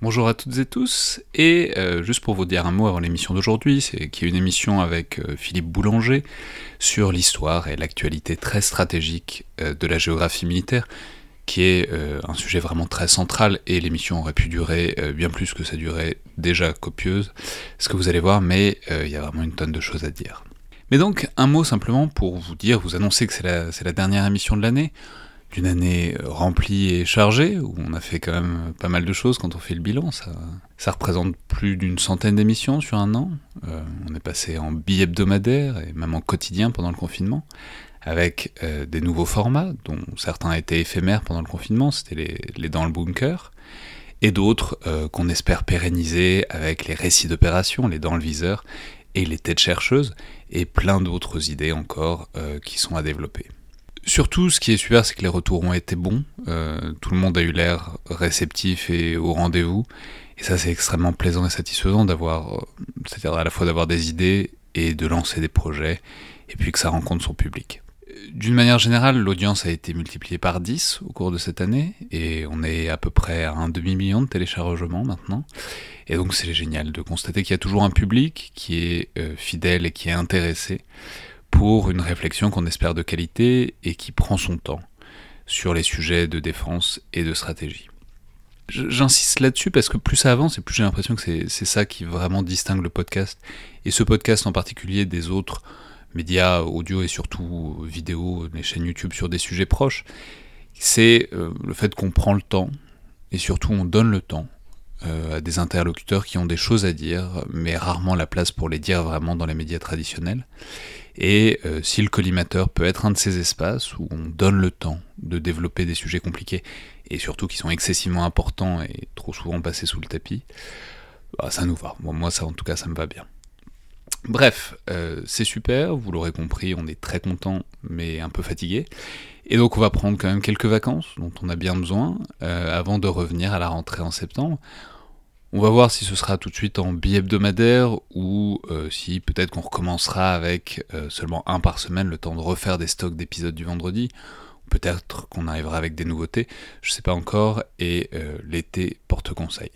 Bonjour à toutes et tous, et euh, juste pour vous dire un mot avant l'émission d'aujourd'hui, c'est qu'il y a une émission avec euh, Philippe Boulanger sur l'histoire et l'actualité très stratégique euh, de la géographie militaire, qui est un sujet vraiment très central, et l'émission aurait pu durer bien plus que ça durait déjà copieuse, ce que vous allez voir, mais il y a vraiment une tonne de choses à dire. Mais donc, un mot simplement pour vous dire, vous annoncer que c'est la dernière émission de l'année, d'une année euh, remplie et chargée, où on a fait quand même pas mal de choses quand on fait le bilan. Ça, ça représente plus d'une centaine d'émissions sur un an. Euh, on est passé en bi-hebdomadaire et même en quotidien pendant le confinement, avec euh, des nouveaux formats, dont certains étaient éphémères pendant le confinement, c'était les, les dans le bunker, et d'autres qu'on espère pérenniser avec les récits d'opération, les dans le viseur, et les têtes chercheuses, et plein d'autres idées encore qui sont à développer. Surtout, ce qui est super, c'est que les retours ont été bons. Euh, tout le monde a eu l'air réceptif et au rendez-vous. Et ça, c'est extrêmement plaisant et satisfaisant d'avoir, euh, c'est-à-dire à la fois d'avoir des idées et de lancer des projets, et puis que ça rencontre son public. D'une manière générale, l'audience a été multipliée par 10 au cours de cette année, et on est à peu près à un demi-million de téléchargements maintenant. Et donc c'est génial de constater qu'il y a toujours un public qui est euh, fidèle et qui est intéressé pour une réflexion qu'on espère de qualité et qui prend son temps sur les sujets de défense et de stratégie. J'insiste là-dessus parce que plus ça avance et plus j'ai l'impression que c'est ça qui vraiment distingue le podcast, et ce podcast en particulier des autres médias audio et surtout vidéo, les chaînes YouTube sur des sujets proches, c'est euh, le fait qu'on prend le temps, et surtout on donne le temps euh, à des interlocuteurs qui ont des choses à dire, mais rarement la place pour les dire vraiment dans les médias traditionnels. Et euh, si le collimateur peut être un de ces espaces où on donne le temps de développer des sujets compliqués, et surtout qui sont excessivement importants et trop souvent passés sous le tapis, bah, ça nous va. moi, ça, en tout cas, ça me va bien. Bref, euh, c'est super, vous l'aurez compris, on est très content, mais un peu fatigué. Et donc on va prendre quand même quelques vacances, dont on a bien besoin, euh, avant de revenir à la rentrée en septembre. On va voir si ce sera tout de suite en bi-hebdomadaire ou euh, si peut-être qu'on recommencera avec euh, seulement un par semaine, le temps de refaire des stocks d'épisodes du vendredi. Peut-être qu'on arrivera avec des nouveautés, je sais pas encore, et l'été porte conseil.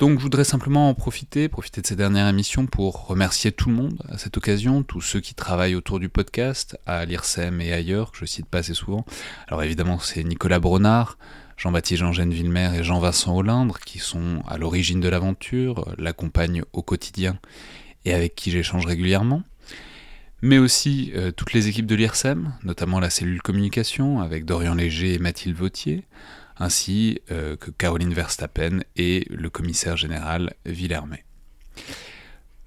Donc je voudrais simplement en profiter, profiter de ces dernières émissions pour remercier tout le monde à cette occasion, tous ceux qui travaillent autour du podcast, à l'IRSEM et ailleurs, que je cite pas assez souvent. Alors évidemment c'est Nicolas Bronard, Jean-Baptiste Jean-Gène Villemer et Jean-Vincent Hollindre qui sont à l'origine de l'aventure, l'accompagnent au quotidien et avec qui j'échange régulièrement. Mais aussi euh, toutes les équipes de l'IRSEM, notamment la cellule communication avec Dorian Léger et Mathilde Vautier, ainsi euh, que Caroline Verstappen et le commissaire général Villermé.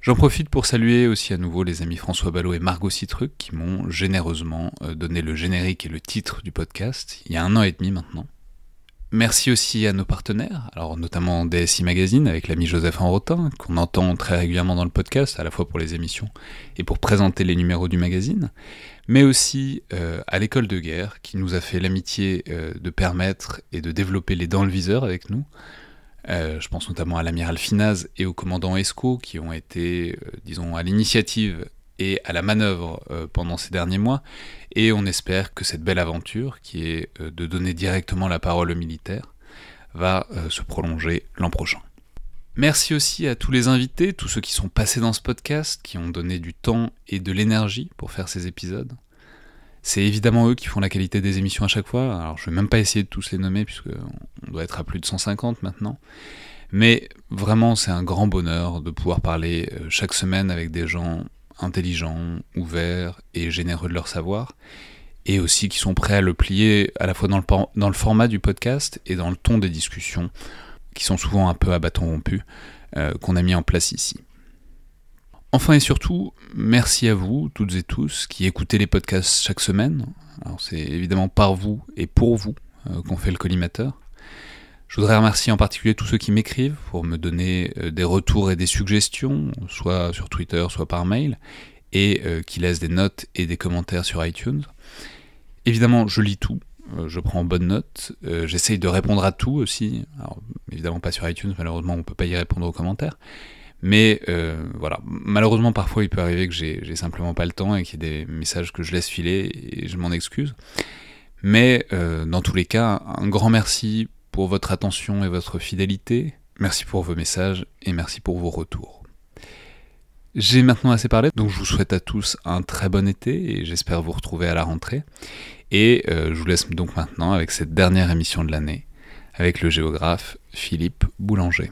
J'en profite pour saluer aussi à nouveau les amis François Ballot et Margot Citruc qui m'ont généreusement euh, donné le générique et le titre du podcast il y a un an et demi maintenant. Merci aussi à nos partenaires, alors notamment DSI Magazine avec l'ami Joseph Enrotin, qu'on entend très régulièrement dans le podcast, à la fois pour les émissions et pour présenter les numéros du magazine, mais aussi euh, à l'école de guerre, qui nous a fait l'amitié euh, de permettre et de développer les dents le viseur avec nous. Euh, je pense notamment à l'amiral Finaz et au commandant Esco, qui ont été, disons, à l'initiative et à la manœuvre pendant ces derniers mois, et on espère que cette belle aventure, qui est de donner directement la parole aux militaires, va se prolonger l'an prochain. Merci aussi à tous les invités, tous ceux qui sont passés dans ce podcast, qui ont donné du temps et de l'énergie pour faire ces épisodes. C'est évidemment eux qui font la qualité des émissions à chaque fois. Alors je vais même pas essayer de tous les nommer puisque on doit être à plus de 150 maintenant. Mais vraiment c'est un grand bonheur de pouvoir parler euh, chaque semaine avec des gens intelligents, ouverts et généreux de leur savoir. Et aussi qui sont prêts à le plier à la fois dans le, format du podcast et dans le ton des discussions qui sont souvent un peu à bâton rompu, euh, qu'on a mis en place ici. Enfin et surtout, merci à vous, toutes et tous, qui écoutez les podcasts chaque semaine. C'est évidemment par vous et pour vous euh, qu'on fait le collimateur. Je voudrais remercier en particulier tous ceux qui m'écrivent pour me donner euh, des retours et des suggestions, soit sur Twitter, soit par mail, et qui laissent des notes et des commentaires sur iTunes. Évidemment, je lis tout, euh, je prends bonne note, euh, j'essaye de répondre à tout aussi, alors évidemment pas sur iTunes, malheureusement on peut pas y répondre aux commentaires, mais euh, voilà, malheureusement parfois il peut arriver que j'ai simplement pas le temps et qu'il y ait des messages que je laisse filer et je m'en excuse, mais dans tous les cas, un grand merci pour votre attention et votre fidélité, merci pour vos messages et merci pour vos retours. J'ai maintenant assez parlé, donc je vous souhaite à tous un très bon été et j'espère vous retrouver à la rentrée. Et euh, je vous laisse donc maintenant avec cette dernière émission de l'année, avec le géographe Philippe Boulanger.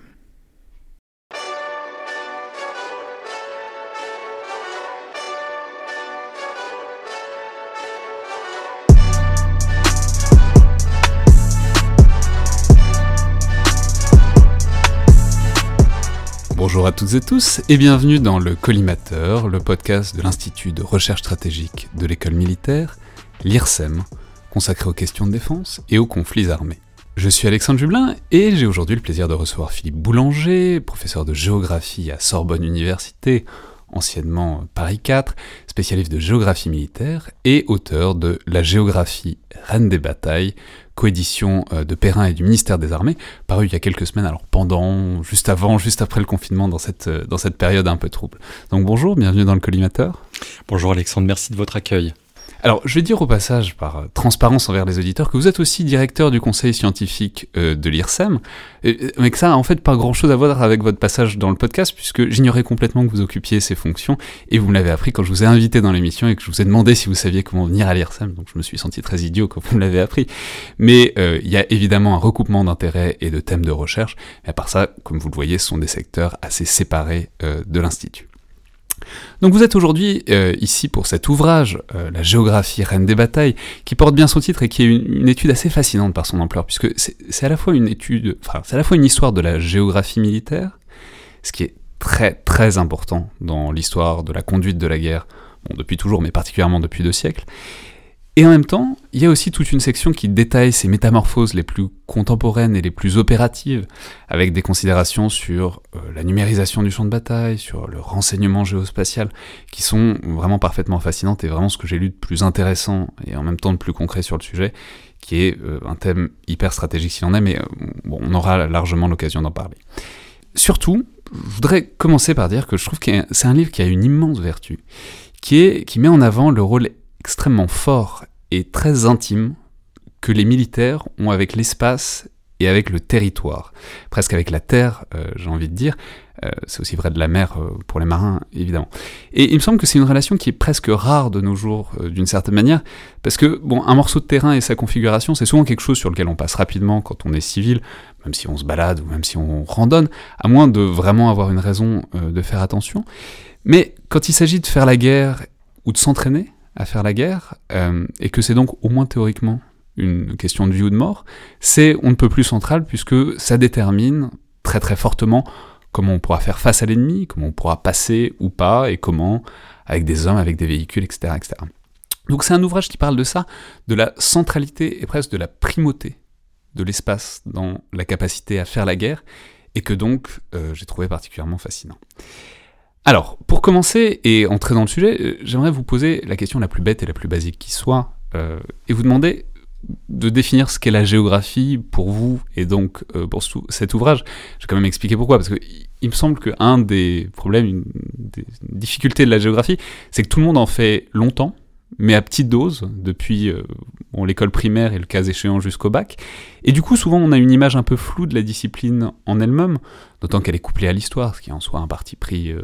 Bonjour à toutes et tous et bienvenue dans le Collimateur, le podcast de l'Institut de recherche stratégique de l'école militaire, l'IRSEM, consacré aux questions de défense et aux conflits armés. Je suis Alexandre Jublin et j'ai aujourd'hui le plaisir de recevoir Philippe Boulanger, professeur de géographie à Sorbonne Université, anciennement Paris 4, spécialiste de géographie militaire et auteur de La géographie reine des batailles, coédition euh, de Perrin et du ministère des Armées, paru il y a quelques semaines, alors pendant, juste avant, juste après le confinement, dans cette, euh, dans cette période un peu trouble. Donc bonjour, bienvenue dans le collimateur. Bonjour Alexandre, merci de votre accueil. Alors, je vais dire au passage, par euh, transparence envers les auditeurs, que vous êtes aussi directeur du conseil scientifique euh, de l'IRSEM, mais que ça a en fait pas grand-chose à voir avec votre passage dans le podcast, puisque j'ignorais complètement que vous occupiez ces fonctions, et vous me l'avez appris quand je vous ai invité dans l'émission et que je vous ai demandé si vous saviez comment venir à l'IRSEM, donc je me suis senti très idiot quand vous me l'avez appris. Mais euh, il y a évidemment un recoupement d'intérêts et de thèmes de recherche, et à part ça, comme vous le voyez, ce sont des secteurs assez séparés de l'Institut. Donc vous êtes aujourd'hui euh, ici pour cet ouvrage, euh, La géographie reine des batailles, qui porte bien son titre et qui est une, étude assez fascinante par son ampleur, puisque c'est à la fois une histoire de la géographie militaire, ce qui est très très important dans l'histoire de la conduite de la guerre, depuis toujours, mais particulièrement depuis deux siècles, et en même temps, il y a aussi toute une section qui détaille ces métamorphoses les plus contemporaines et les plus opératives, avec des considérations sur euh, la numérisation du champ de bataille, sur le renseignement géospatial, qui sont vraiment parfaitement fascinantes et vraiment ce que j'ai lu de plus intéressant et en même temps de plus concret sur le sujet, qui est euh, un thème hyper stratégique s'il en est, mais euh, bon, on aura largement l'occasion d'en parler. Surtout, je voudrais commencer par dire que je trouve que c'est un livre qui a une immense vertu, qui, est, qui met en avant le rôle extrêmement fort et très intime que les militaires ont avec l'espace et avec le territoire, presque avec la terre, euh, j'ai envie de dire. Euh, c'est aussi vrai de la mer euh, pour les marins, évidemment. Et il me semble que c'est une relation qui est presque rare de nos jours, d'une certaine manière, parce que, bon, un morceau de terrain et sa configuration, c'est souvent quelque chose sur lequel on passe rapidement quand on est civil, même si on se balade ou même si on randonne, à moins de vraiment avoir une raison de faire attention. Mais quand il s'agit de faire la guerre ou de s'entraîner, à faire la guerre, euh, et que c'est donc au moins théoriquement une question de vie ou de mort, c'est on ne peut plus central puisque ça détermine très très fortement comment on pourra faire face à l'ennemi, comment on pourra passer ou pas, et comment, avec des hommes, avec des véhicules, etc. etc. Donc c'est un ouvrage qui parle de ça, de la centralité et presque de la primauté de l'espace dans la capacité à faire la guerre, et que donc euh, j'ai trouvé particulièrement fascinant. Alors, pour commencer et entrer dans le sujet, euh, j'aimerais vous poser la question la plus bête et la plus basique qui soit, euh, et vous demander de définir ce qu'est la géographie pour vous et donc euh, pour cet ouvrage. Je vais quand même expliquer pourquoi, parce qu'il me semble qu'un des problèmes, une des difficultés de la géographie, c'est que tout le monde en fait longtemps, mais à petite dose, depuis euh, l'école primaire et le cas échéant jusqu'au bac. Et du coup, souvent, on a une image un peu floue de la discipline en elle-même, d'autant qu'elle est couplée à l'histoire, ce qui est en soi un parti pris euh,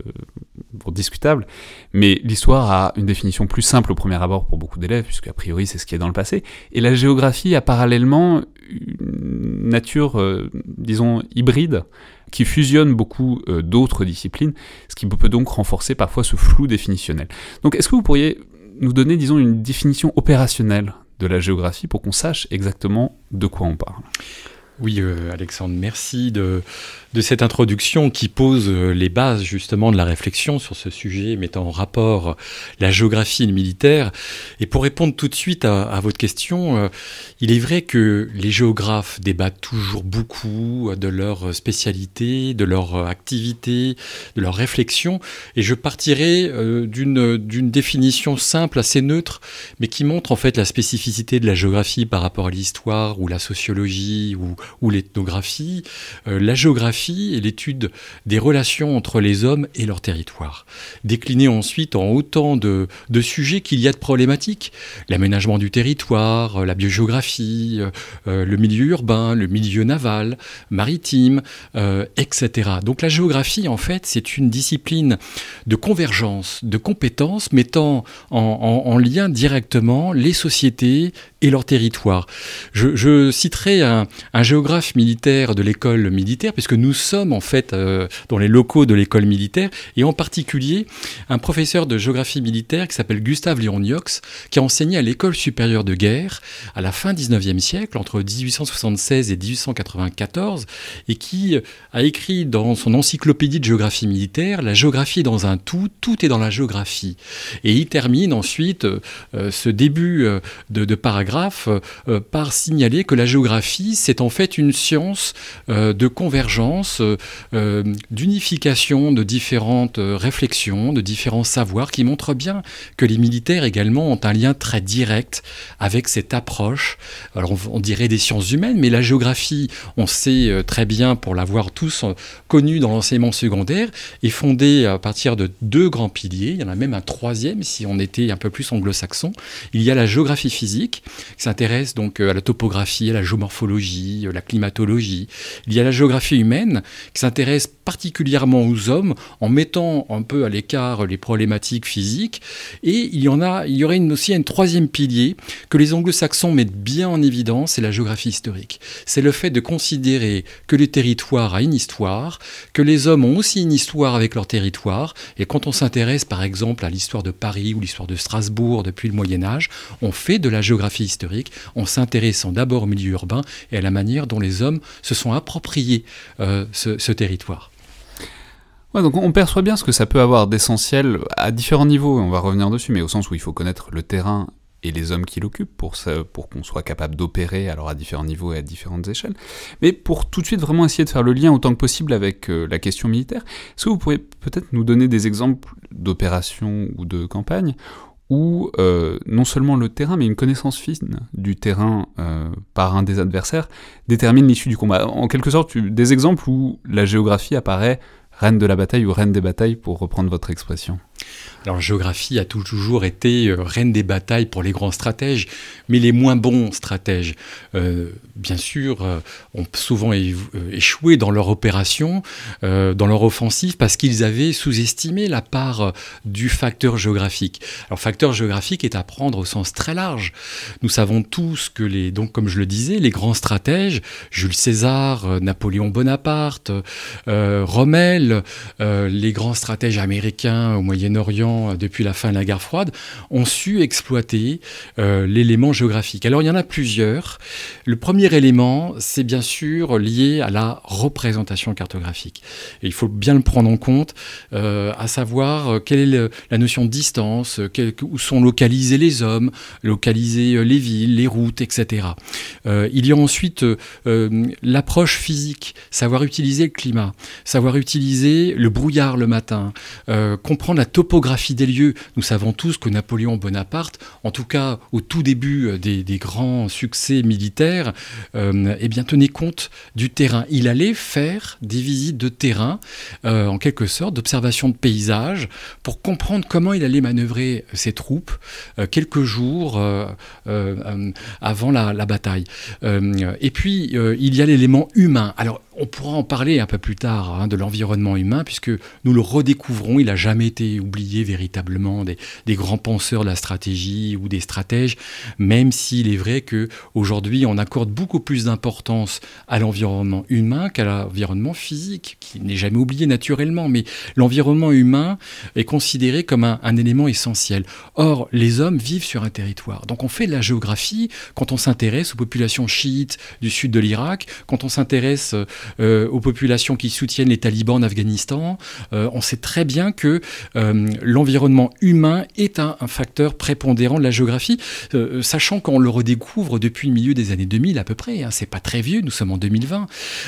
discutable. Mais l'histoire a une définition plus simple au premier abord pour beaucoup d'élèves, puisque a priori c'est ce qui est dans le passé. Et la géographie a parallèlement une nature, euh, disons, hybride, qui fusionne beaucoup d'autres disciplines, ce qui peut donc renforcer parfois ce flou définitionnel. Donc est-ce que vous pourriez nous donner, disons, une définition opérationnelle de la géographie pour qu'on sache exactement de quoi on parle. Oui, euh, Alexandre, merci de, de, cette introduction qui pose euh, les bases justement de la réflexion sur ce sujet, mettant en rapport la géographie et le militaire. Et pour répondre tout de suite à, votre question, euh, il est vrai que les géographes débattent toujours beaucoup de leur spécialité, de leur activité, de leur réflexion. Et je partirai d'une définition simple, assez neutre, mais qui montre en fait la spécificité de la géographie par rapport à l'histoire ou la sociologie ou ou l'ethnographie, la géographie est l'étude des relations entre les hommes et leur territoire, décliné ensuite en autant de, de sujets qu'il y a de problématiques, l'aménagement du territoire, la biogéographie, le milieu urbain, le milieu naval, maritime, etc. Donc la géographie, en fait, c'est une discipline de convergence, de compétences mettant en, lien directement les sociétés et leur territoire. Je, citerai un, géographe militaire de l'école militaire, puisque nous sommes en fait euh, dans les locaux de l'école militaire, et en particulier un professeur de géographie militaire qui s'appelle Gustave Léon Niox, qui a enseigné à l'école supérieure de guerre à la fin 19e siècle, entre 1876 et 1894, et qui a écrit dans son encyclopédie de géographie militaire, La géographie est dans un tout, tout est dans la géographie. Et il termine ensuite euh, ce début euh, de, paragraphe euh, par signaler que la géographie, c'est en fait une science de convergence, d'unification de différentes réflexions, de différents savoirs, qui montrent bien que les militaires également ont un lien très direct avec cette approche. Alors on, on dirait des sciences humaines, mais la géographie, on sait très bien, pour l'avoir tous connu dans l'enseignement secondaire, est fondée à partir de deux grands piliers. Il y en a même un troisième si on était un peu plus anglo-saxon. Il y a la géographie physique, qui s'intéresse donc euh, à la topographie, à la géomorphologie, à euh, la climatologie. Il y a la géographie humaine, qui s'intéresse particulièrement aux hommes, en mettant un peu à l'écart les problématiques physiques. Et il y en a, il y aurait aussi un troisième pilier que les anglo-saxons mettent bien en évidence, c'est la géographie historique. C'est le fait de considérer que le territoire a une histoire, que les hommes ont aussi une histoire avec leur territoire. Et quand on s'intéresse par exemple à l'histoire de Paris ou l'histoire de Strasbourg depuis le Moyen Âge, on fait de la géographie historique en s'intéressant d'abord au milieu urbain et à la manière dont les hommes se sont appropriés euh, ce, territoire. on perçoit bien ce que ça peut avoir d'essentiel à différents niveaux, on va revenir dessus, mais au sens où il faut connaître le terrain et les hommes qui l'occupent pour, qu'on soit capable d'opérer alors à différents niveaux et à différentes échelles. Mais pour tout de suite vraiment essayer de faire le lien autant que possible avec euh, la question militaire, est-ce que vous pourriez peut-être nous donner des exemples d'opérations ou de campagnes où euh, non seulement le terrain, mais une connaissance fine du terrain euh, par un des adversaires détermine l'issue du combat. En quelque sorte, des exemples où la géographie apparaît reine de la bataille ou reine des batailles, pour reprendre votre expression. Alors, géographie a toujours été euh, reine des batailles pour les grands stratèges, mais les moins bons stratèges, euh, bien sûr, euh, ont souvent échoué dans leur opération, dans leur offensive, parce qu'ils avaient sous-estimé la part du facteur géographique. Alors, facteur géographique est à prendre au sens très large. Nous savons tous que les, donc, comme je le disais, les grands stratèges, Jules César, Napoléon Bonaparte, Rommel, les grands stratèges américains au Moyen-Orient, euh, depuis la fin de la guerre froide, ont su exploiter euh, l'élément géographique. Alors il y en a plusieurs. Le premier élément, c'est bien sûr lié à la représentation cartographique. Et il faut bien le prendre en compte, euh, à savoir quelle est la notion de distance, où sont localisés les hommes, localiser les villes, les routes, etc. il y a ensuite l'approche physique, savoir utiliser le climat, savoir utiliser le brouillard le matin, comprendre la topographie des lieux, nous savons tous que Napoléon Bonaparte, en tout cas au tout début euh, des, grands succès militaires, euh, eh bien, tenait compte du terrain. Il allait faire des visites de terrain, euh, en quelque sorte, d'observation de paysages, pour comprendre comment il allait manœuvrer ses troupes quelques jours avant la, la bataille. et puis, il y a l'élément humain. Alors, on pourra en parler un peu plus tard hein, de l'environnement humain, puisque nous le redécouvrons. Il n'a jamais été oublié véritablement des, grands penseurs de la stratégie ou des stratèges, même s'il est vrai que aujourd'hui on accorde beaucoup plus d'importance à l'environnement humain qu'à l'environnement physique, qui n'est jamais oublié naturellement. Mais l'environnement humain est considéré comme un, un élément essentiel. Or, les hommes vivent sur un territoire. Donc on fait de la géographie quand on s'intéresse aux populations chiites du sud de l'Irak, quand on s'intéresse euh, aux populations qui soutiennent les talibans en Afghanistan. Euh, on sait très bien que euh, l'environnement humain est un, facteur prépondérant de la géographie, sachant qu'on le redécouvre depuis le milieu des années 2000 à peu près. Hein. C'est pas très vieux, nous sommes en 2020.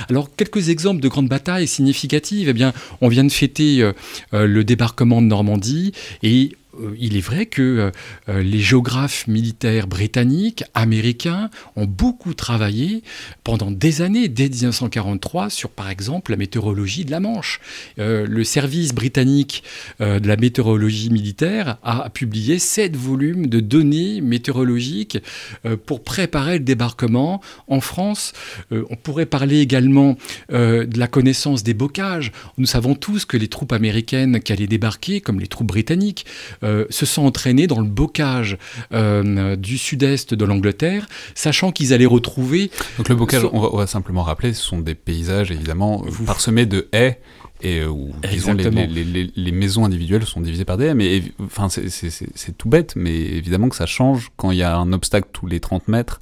Alors quelques exemples de grandes batailles significatives. Eh bien, on vient de fêter le débarquement de Normandie et euh, il est vrai que euh, les géographes militaires britanniques, américains, ont beaucoup travaillé pendant des années, dès 1943, sur par exemple la météorologie de la Manche. le service britannique de la météorologie militaire a publié sept volumes de données météorologiques pour préparer le débarquement en France. on pourrait parler également de la connaissance des bocages. Nous savons tous que les troupes américaines qui allaient débarquer, comme les troupes britanniques, euh, se sont entraînés dans le bocage euh, du sud-est de l'Angleterre, sachant qu'ils allaient retrouver... Donc le bocage, on, va, simplement rappeler, ce sont des paysages évidemment parsemés de haies et euh, où les, maisons individuelles sont divisées par des haies. Mais enfin, c'est tout bête, mais évidemment que ça change quand il y a un obstacle tous les 30 mètres.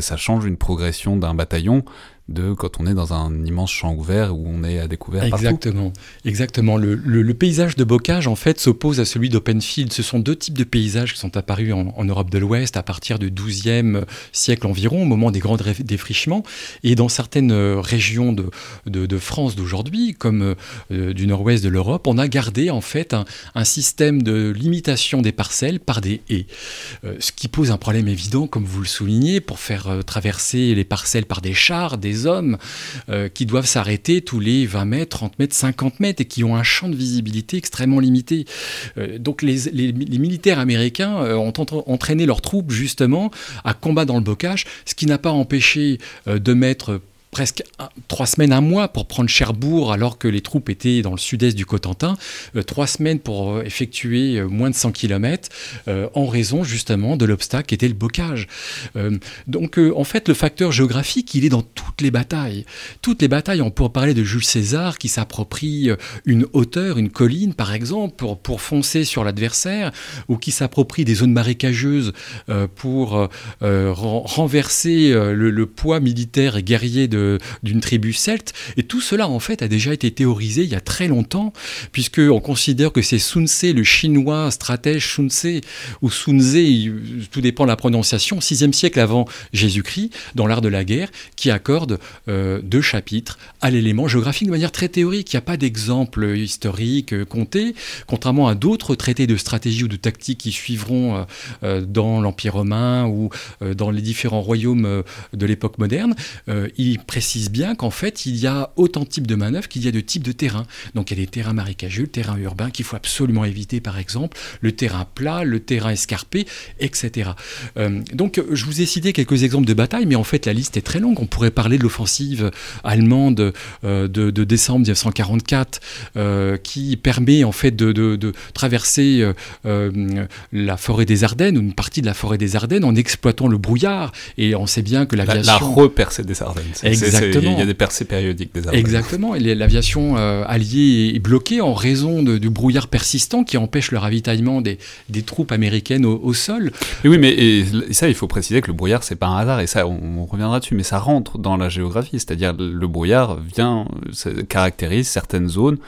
Ça change une progression d'un bataillon de quand on est dans un immense champ ouvert où on est à découvert exactement. Exactement. Le, le, paysage de bocage en fait s'oppose à celui d'open field ce sont deux types de paysages qui sont apparus en, Europe de l'Ouest à partir du XIIe siècle environ au moment des grands défrichements. Et dans certaines régions de, France d'aujourd'hui comme euh, du nord-ouest de l'Europe on a gardé en fait un, système de limitation des parcelles par des haies. Euh, ce qui pose un problème évident comme vous le soulignez pour faire euh, traverser les parcelles par des chars des hommes euh, qui doivent s'arrêter tous les 20 mètres, 30 mètres, 50 mètres et qui ont un champ de visibilité extrêmement limité. Euh, donc les, militaires américains ont entraîné leurs troupes justement à combattre dans le bocage, ce qui n'a pas empêché de mettre presque trois semaines, un mois pour prendre Cherbourg alors que les troupes étaient dans le sud-est du Cotentin, euh, trois semaines pour euh, effectuer euh, moins de 100 km en raison justement de l'obstacle qui était le bocage. donc en fait le facteur géographique il est dans toutes les batailles. Toutes les batailles, on pourrait parler de Jules César qui s'approprie une hauteur, une colline par exemple pour, foncer sur l'adversaire ou qui s'approprie des zones marécageuses pour renverser le, le poids militaire et guerrier de d'une tribu celte. Et tout cela, en fait, a déjà été théorisé il y a très longtemps, puisqu'on considère que c'est Sun Tse, le chinois stratège Sun Tse, ou Sun Tse, tout dépend de la prononciation, 6e siècle avant Jésus-Christ, dans l'art de la guerre, qui accorde euh, deux chapitres à l'élément géographique de manière très théorique. Il n'y a pas d'exemple historique euh, compté, contrairement à d'autres traités de stratégie ou de tactique qui suivront euh, dans l'Empire romain ou dans les différents royaumes de l'époque moderne. il précise bien qu'en fait, il y a autant de types de manœuvres qu'il y a de types de terrains. Donc il y a des terrains marécageux, le terrain urbain qu'il faut absolument éviter, par exemple, le terrain plat, le terrain escarpé, etc. Euh, donc je vous ai cité quelques exemples de batailles, mais en fait la liste est très longue. On pourrait parler de l'offensive allemande euh, de, décembre 1944, euh, qui permet en fait de, traverser la forêt des Ardennes, ou une partie de la forêt des Ardennes, en exploitant le brouillard. Et on sait bien que l'aviation... La, la repercée des Ardennes. Exactement. Il y a des percées périodiques des Exactement. L'aviation euh, alliée est bloquée en raison du brouillard persistant qui empêche le ravitaillement des, troupes américaines au, sol. oui, mais ça, il faut préciser que le brouillard, c'est pas un hasard, et ça, on, reviendra dessus, mais ça rentre dans la géographie, c'est-à-dire le brouillard vient, caractérise certaines zones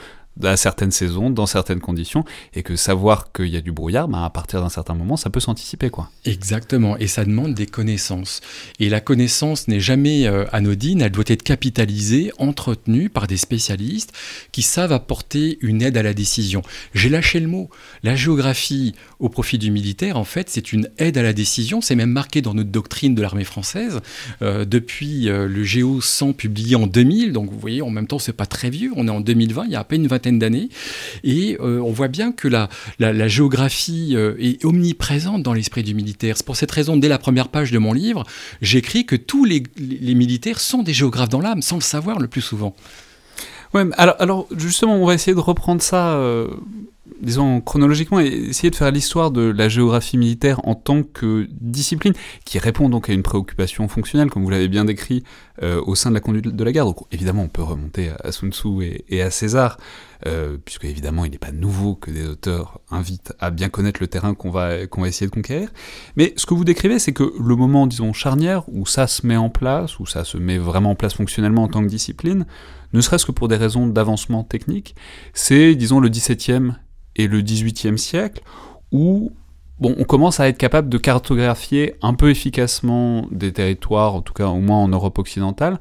à certaines saisons, dans certaines conditions, et que savoir qu'il y a du brouillard, bah, à partir d'un certain moment, ça peut s'anticiper. quoi. Exactement, et ça demande des connaissances. Et la connaissance n'est jamais euh, anodine, elle doit être capitalisée, entretenue par des spécialistes qui savent apporter une aide à la décision. J'ai lâché le mot. La géographie au profit du militaire, en fait, c'est une aide à la décision, c'est même marqué dans notre doctrine de l'armée française, euh, depuis euh, le Géo 100 publié en 2000, donc vous voyez, en même temps, c'est pas très vieux, on est en 2020, il y a à peine une vingtaine d'années. Et euh, on voit bien que la, géographie euh, est omniprésente dans l'esprit du militaire. C'est pour cette raison, dès la première page de mon livre, j'écris que tous les, militaires sont des géographes dans l'âme, sans le savoir le plus souvent. Ouais, alors, justement, on va essayer de reprendre ça euh, disons chronologiquement, essayer de faire l'histoire de la géographie militaire en tant que discipline qui répond donc à une préoccupation fonctionnelle, comme vous l'avez bien décrit, au sein de la conduite de la guerre. Évidemment, on peut remonter à Sun Tzu et, à César, euh, puisque évidemment, il n'est pas nouveau que des auteurs invitent à bien connaître le terrain qu'on va, qu'on va essayer de conquérir. Mais ce que vous décrivez, c'est que le moment, disons, charnière, où ça se met en place, où ça se met vraiment en place fonctionnellement en tant que discipline, ne serait-ce que pour des raisons d'avancement technique, c'est, disons, le 17e et le XVIIIe siècle, où bon, on commence à être capable de cartographier un peu efficacement des territoires, en tout cas au moins en Europe occidentale,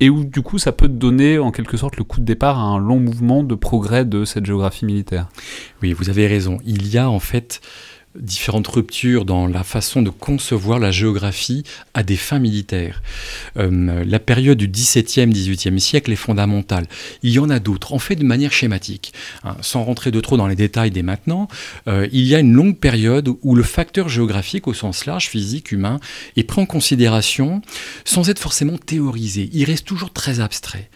et où du coup ça peut donner en quelque sorte le coup de départ à un long mouvement de progrès de cette géographie militaire. Oui, vous avez raison. Il y a en fait différentes ruptures dans la façon de concevoir la géographie à des fins militaires. Euh, la période du XVIIe, XVIIIe siècle est fondamentale. Il y en a d'autres, en fait de manière schématique. Hein, sans rentrer de trop dans les détails dès maintenant, euh, il y a une longue période où le facteur géographique au sens large, physique, humain, est pris en considération sans être forcément théorisé. Il reste toujours très abstrait.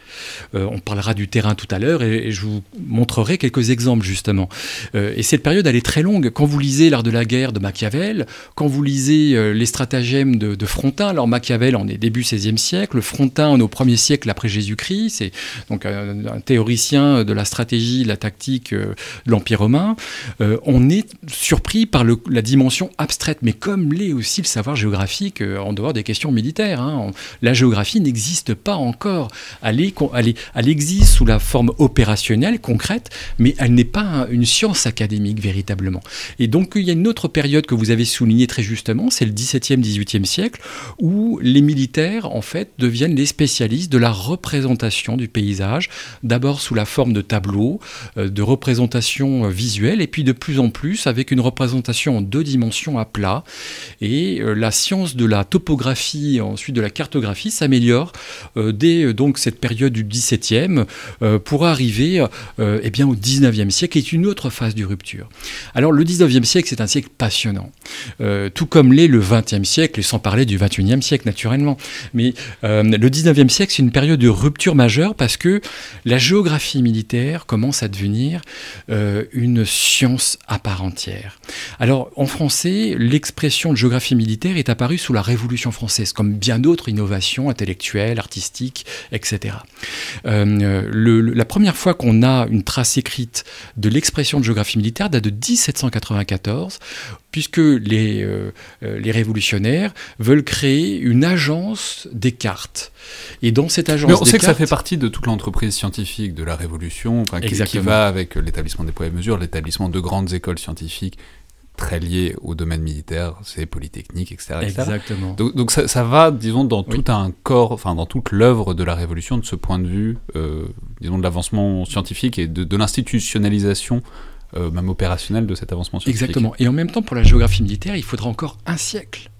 Euh, on parlera du terrain tout à l'heure et, je vous montrerai quelques exemples justement. et cette période, elle est très longue. Quand vous lisez l'art de la guerre de Machiavel, quand vous lisez euh, les stratagèmes de, Frontin, alors Machiavel en est début XVIe siècle, Frontin en est au premier siècle après Jésus-Christ, c'est donc un, théoricien de la stratégie, de la tactique euh, de l'Empire romain, euh, on est surpris par la dimension abstraite, mais comme l'est aussi le savoir géographique en dehors des questions militaires. Hein. la géographie n'existe pas encore. Elle, elle existe sous la forme opérationnelle, concrète, mais elle n'est pas une science académique véritablement. Et donc il y a une autre période que vous avez soulignée très justement, c'est le XVIIe, XVIIIe siècle, où les militaires, en fait, deviennent les spécialistes de la représentation du paysage, d'abord sous la forme de tableaux, euh, de représentation visuelle, et puis de plus en plus avec une représentation en deux dimensions à plat. Et euh, la science de la topographie, ensuite de la cartographie, s'améliore euh, dès donc cette période du XVIIe pour arriver eh bien, au XIXe siècle, qui est une autre phase de rupture. Alors le XIXe siècle, c'est un siècle passionnant. Euh, tout comme l'est le XXe siècle, et sans parler du XXIe siècle naturellement. Mais euh, le XIXe siècle, c'est une période de rupture majeure parce que la géographie militaire commence à devenir euh, une science à part entière. Alors en français, l'expression de géographie militaire est apparue sous la Révolution française, comme bien d'autres innovations intellectuelles, artistiques, etc. la première fois qu'on a une trace écrite de l'expression de géographie militaire date de 1794 puisque les, euh, euh, les révolutionnaires veulent créer une agence des cartes. Et dans cette agence Mais on sait que ça fait partie de toute l'entreprise scientifique de la Révolution, qui, va avec l'établissement des poids et mesures, l'établissement de grandes écoles scientifiques très liées au domaine militaire, c'est Polytechnique, etc. Exactement. Donc, ça, va, disons, dans tout un corps, enfin dans toute l'œuvre de la Révolution, de ce point de vue, euh, disons, de l'avancement scientifique et de, de l'institutionnalisation euh, même opérationnel de cet avancement scientifique. Exactement. Et en même temps, pour la géographie militaire, il faudra encore un siècle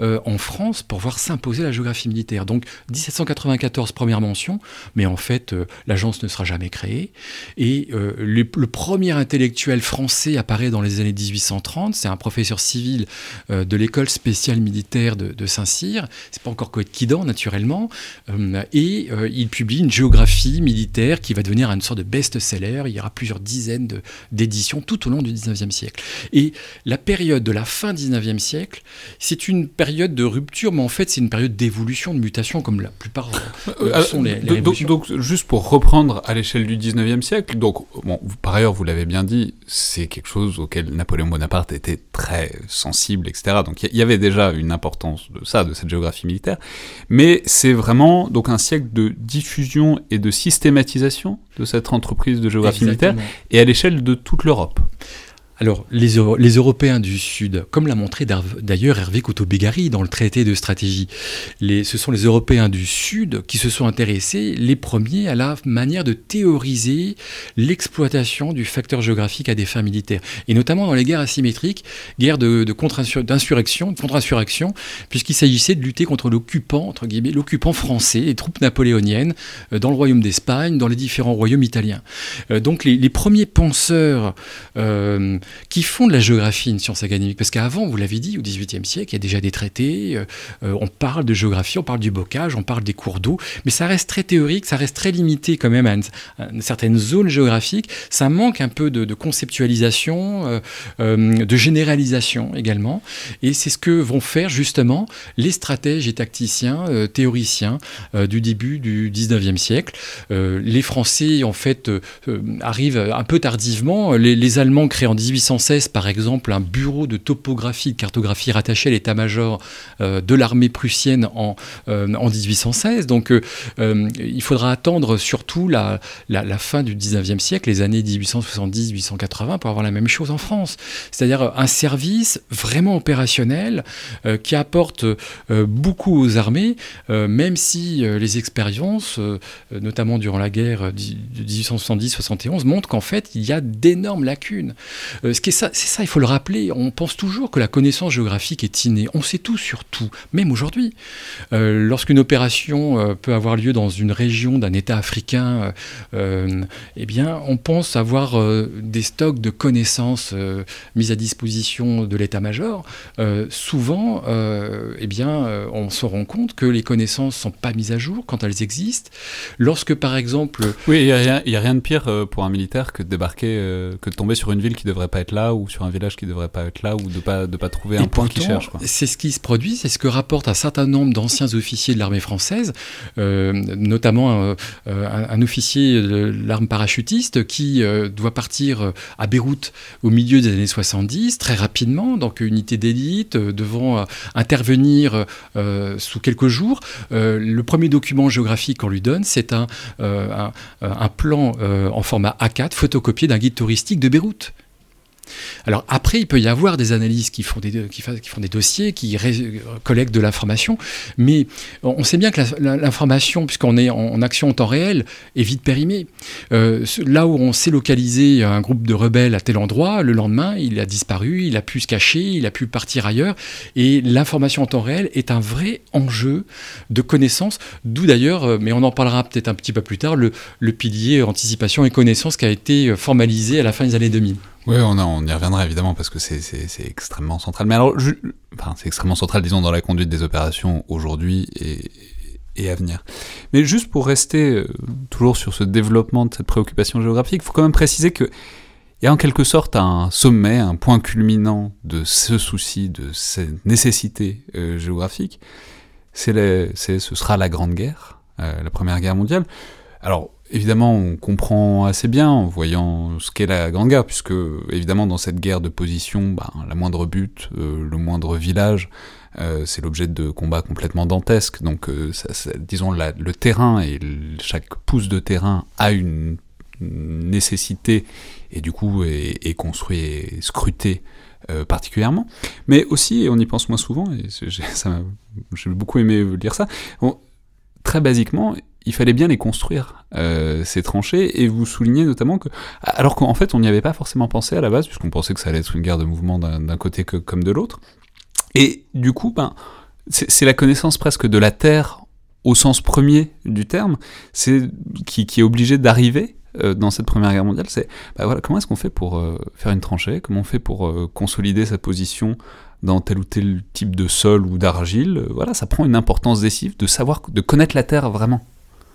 euh, en France pour voir s'imposer la géographie militaire. Donc 1794, première mention, mais en fait, euh, l'agence ne sera jamais créée. Et euh, le, premier intellectuel français apparaît dans les années 1830. C'est un professeur civil de l'école spéciale militaire de, Saint-Cyr. C'est pas encore Coët-Quidan, naturellement. et il publie une géographie militaire qui va devenir une sorte de best-seller. Il y aura plusieurs dizaines d'éditions tout au long du 19e siècle. Et la période de la fin 19e siècle, c'est une période période de rupture, mais en fait, c'est une période d'évolution, de mutation, comme la plupart euh, euh, euh, sont les, donc, donc, juste pour reprendre à l'échelle du 19e siècle, donc, bon, par ailleurs, vous l'avez bien dit, c'est quelque chose auquel Napoléon Bonaparte était très sensible, etc. Donc, il y, avait déjà une importance de ça, de cette géographie militaire, mais c'est vraiment donc un siècle de diffusion et de systématisation de cette entreprise de géographie militaire, et à l'échelle de toute l'Europe. Alors, les, Européens du Sud, comme l'a montré d'ailleurs Hervé Couto-Bégari dans le traité de stratégie, ce sont les Européens du Sud qui se sont intéressés les premiers à la manière de théoriser l'exploitation du facteur géographique à des fins militaires, et notamment dans les guerres asymétriques, guerres de, d'insurrection, de contre-insurrection, puisqu'il s'agissait de lutter contre l'occupant, entre guillemets, l'occupant français, les troupes napoléoniennes, euh, dans le royaume d'Espagne, dans les différents royaumes italiens. Euh, donc les, premiers penseurs euh, qui font de la géographie une science académique. Parce qu'avant, vous l'avez dit, au XVIIIe siècle, il y a déjà des traités, euh, euh, on parle de géographie, on parle du bocage, on parle des cours d'eau, mais ça reste très théorique, ça reste très limité quand même à une, certaine zone géographique. Ça manque un peu de, conceptualisation, euh, de généralisation également. Et c'est ce que vont faire justement les stratèges et tacticiens, théoriciens du début du XIXe siècle. les Français, en fait, arrivent un peu tardivement. Les, les Allemands créent en 18 1816, par exemple, un bureau de topographie, de cartographie rattaché à l'état-major de l'armée prussienne en, en 1816. Donc il faudra attendre surtout la, la, la fin du 19e siècle, les années 1870-1880, pour avoir la même chose en France. C'est-à-dire un service vraiment opérationnel qui apporte beaucoup aux armées, même si les expériences, notamment durant la guerre de 1870-71, montrent qu'en fait, il y a d'énormes lacunes. Euh, ce qui est ça, c'est ça, il faut le rappeler. On pense toujours que la connaissance géographique est innée. On sait tout sur tout, même aujourd'hui. Euh, lorsqu'une opération euh, peut avoir lieu dans une région d'un État africain, eh bien, on pense avoir des stocks de connaissances mises à disposition de l'état-major. souvent, eh bien, on se rend compte que les connaissances sont pas mises à jour quand elles existent. Lorsque, par exemple, oui, il n'y a, rien de pire pour un militaire que de débarquer, que de tomber sur une ville qui devrait pas être là ou sur un village qui devrait pas être là ou de pas de pas trouver un point qu'il cherche. C'est ce qui se produit, c'est ce que rapporte un certain nombre d'anciens officiers de l'armée française, euh, notamment euh, un, officier de l'arme parachutiste qui euh, doit partir à Beyrouth au milieu des années 70 très rapidement, donc unité d'élite devant intervenir sous quelques jours. le premier document géographique qu'on lui donne, c'est un, un, un, plan en format A4 photocopié d'un guide touristique de Beyrouth. Alors après, il peut y avoir des analyses qui font des, dossiers, qui collectent de l'information, mais on sait bien que l'information, puisqu'on est en, action en temps réel, est vite périmée. Euh, là où on sait localiser un groupe de rebelles à tel endroit, le lendemain, il a disparu, il a pu se cacher, il a pu partir ailleurs, et l'information en temps réel est un vrai enjeu de connaissance, d'où d'ailleurs, euh, mais on en parlera peut-être un petit peu plus tard, le, le pilier anticipation et connaissance qui a été formalisé à la fin des années 2000. Oui, on, y reviendra évidemment parce que c'est extrêmement central. Mais alors, c'est extrêmement central, disons, dans la conduite des opérations aujourd'hui et, à venir. Mais juste pour rester euh, toujours sur ce développement de cette préoccupation géographique, il faut quand même préciser que il y a en quelque sorte un sommet, un point culminant de ce souci, de cette nécessité euh, géographique. C'est, ce sera la Grande Guerre, euh, la Première Guerre mondiale. Alors, évidemment, on comprend assez bien en voyant ce qu'est la Grande Guerre, puisque évidemment dans cette guerre de position, ben, la moindre but, euh, le moindre village, euh, c'est l'objet de combats complètement dantesques. Donc, euh, disons, le terrain et chaque pouce de terrain a une nécessité et du coup est, construit et scruté particulièrement. Mais aussi, et on y pense moins souvent, et j'ai beaucoup aimé lire ça, très basiquement, il fallait bien les construire, euh, ces tranchées, et vous soulignez notamment que, alors qu'en fait on n'y avait pas forcément pensé à la base, puisqu'on pensait que ça allait être une guerre de mouvement d'un côté que, comme de l'autre, et du coup, ben, c'est la connaissance presque de la Terre au sens premier du terme, c'est qui, est obligé d'arriver euh, dans cette Première Guerre mondiale, c'est ben voilà, comment est-ce qu'on fait pour euh, faire une tranchée, comment on fait pour consolider sa position dans tel ou tel type de sol ou d'argile, voilà, ça prend une importance décisive de savoir, de connaître la Terre vraiment.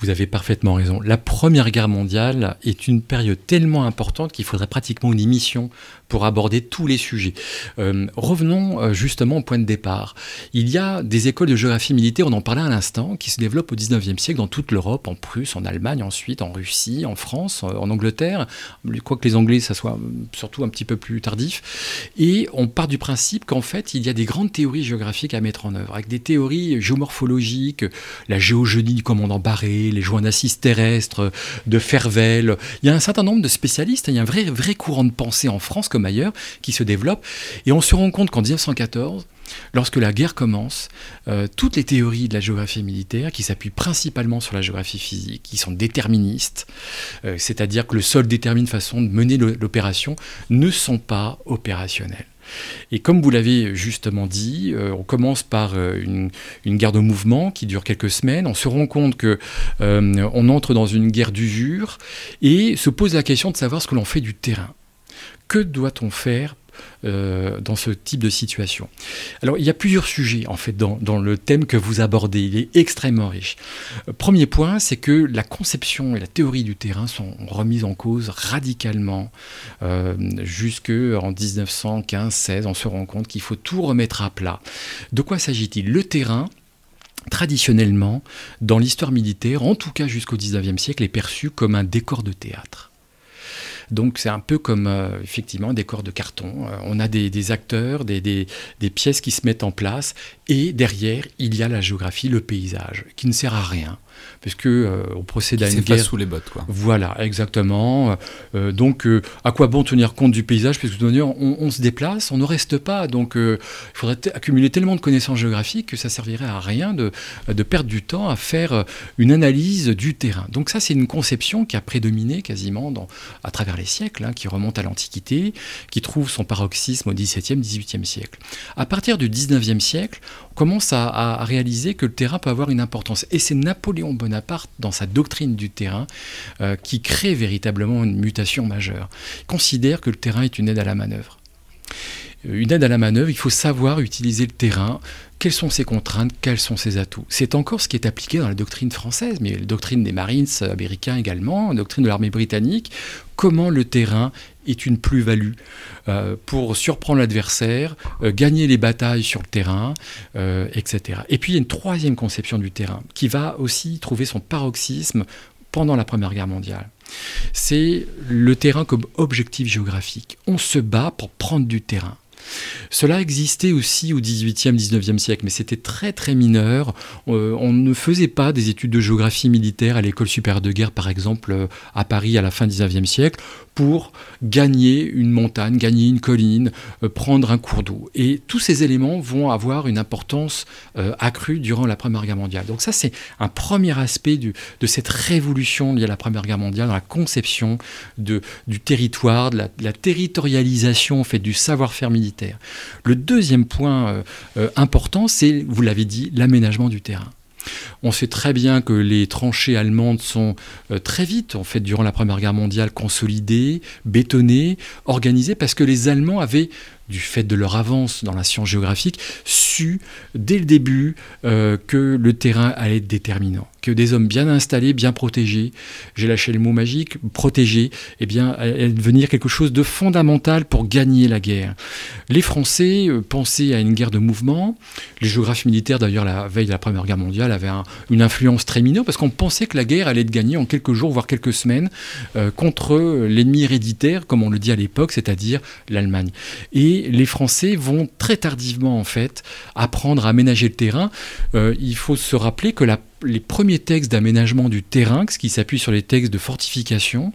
Vous avez parfaitement raison. La Première Guerre mondiale est une période tellement importante qu'il faudrait pratiquement une émission pour aborder tous les sujets. Euh, revenons euh, justement au point de départ. Il y a des écoles de géographie militaire, on en parlait à l'instant, qui se développent au 19e siècle dans toute l'Europe, en Prusse, en Allemagne, ensuite en Russie, en France, euh, en Angleterre. Quoique les Anglais, ça soit surtout un petit peu plus tardif. Et on part du principe qu'en fait, il y a des grandes théories géographiques à mettre en œuvre, avec des théories géomorphologiques, la géogénie du commandant Barré, les joints d'assises terrestres, de Fervel. Il y a un certain nombre de spécialistes, il y a un vrai, vrai courant de pensée en France comme ailleurs qui se développe. Et on se rend compte qu'en 1914, Lorsque la guerre commence, euh, toutes les théories de la géographie militaire, qui s'appuient principalement sur la géographie physique, qui sont déterministes, euh, c'est-à-dire que le sol détermine façon de mener l'opération, ne sont pas opérationnelles. Et comme vous l'avez justement dit, euh, on commence par une, guerre de mouvement qui dure quelques semaines. On se rend compte que on entre dans une guerre d'usure et se pose la question de savoir ce que l'on fait du terrain. Que doit-on faire euh, dans ce type de situation. Alors il y a plusieurs sujets en fait dans, le thème que vous abordez, il est extrêmement riche. Euh, premier point, c'est que la conception et la théorie du terrain sont remises en cause radicalement euh, jusque en 1915-16. On se rend compte qu'il faut tout remettre à plat. De quoi s'agit-il? Le terrain, traditionnellement, dans l'histoire militaire, en tout cas jusqu'au 19e siècle, est perçu comme un décor de théâtre. Donc c'est un peu comme effectivement un décor de carton. on a des, acteurs, des, des, pièces qui se mettent en place, et derrière, il y a la géographie, le paysage, qui ne sert à rien puisque euh, on procède à une guerre sous les bottes. Quoi. Voilà, exactement. Euh, donc, euh, à quoi bon tenir compte du paysage? Puisque de on, on, se déplace, on ne reste pas. Donc, il faudrait accumuler tellement de connaissances géographiques que ça servirait à rien de, de perdre du temps à faire une analyse du terrain. Donc, ça, c'est une conception qui a prédominé quasiment dans, à travers les siècles, hein, qui remonte à l'Antiquité, qui trouve son paroxysme au XVIIe, XVIIIe siècle. À partir du XIXe siècle, on commence à, à réaliser que le terrain peut avoir une importance. Et c'est Napoléon Bonaparte, dans sa doctrine du terrain, euh, qui crée véritablement une mutation majeure. Considère que le terrain est une aide à la manœuvre. Euh, une aide à la manœuvre, il faut savoir utiliser le terrain, quelles sont ses contraintes, quels sont ses atouts? C'est encore ce qui est appliqué dans la doctrine française, mais la doctrine des Marines américains également, la doctrine de l'armée britannique, comment le terrain est une plus-value euh, pour surprendre l'adversaire, euh, gagner les batailles sur le terrain, euh, etc. Et puis il y a une troisième conception du terrain qui va aussi trouver son paroxysme pendant la Première Guerre mondiale. C'est le terrain comme objectif géographique. On se bat pour prendre du terrain. Cela existait aussi au 18e, 19e siècle, mais c'était très très mineur. On ne faisait pas des études de géographie militaire à l'école supérieure de guerre, par exemple, à Paris à la fin 19e siècle, pour gagner une montagne, gagner une colline, euh, prendre un cours d'eau. Et tous ces éléments vont avoir une importance accrue durant la Première Guerre mondiale. Donc ça, c'est un premier aspect de cette révolution liée à la Première Guerre mondiale, dans la conception du territoire, de la, territorialisation en fait, du savoir-faire militaire le deuxième point euh, euh, important, c'est, vous l'avez dit, l'aménagement du terrain. On sait très bien que les tranchées allemandes sont euh, très vite, en fait, durant la Première Guerre mondiale, consolidées, bétonnées, organisées, parce que les Allemands avaient du fait de leur avance dans la science géographique, su dès le début que le terrain allait être déterminant des hommes bien installés, bien protégés, j'ai lâché le mot magique, protégés, eh bien, devenir quelque chose de fondamental pour gagner la guerre. Les Français euh, pensaient à une guerre de mouvement. Les géographes militaires, d'ailleurs, la veille de la Première Guerre mondiale, avaient une influence très mineure parce qu'on pensait que la guerre allait être gagnée en quelques jours, voire quelques semaines, euh, contre l'ennemi héréditaire, comme on le dit à l'époque, c'est-à-dire l'Allemagne. Et les Français vont très tardivement, en fait, apprendre à aménager le terrain. Euh, il faut se rappeler que la les premiers textes d'aménagement du terrain, ce qui s'appuie sur les textes de fortification,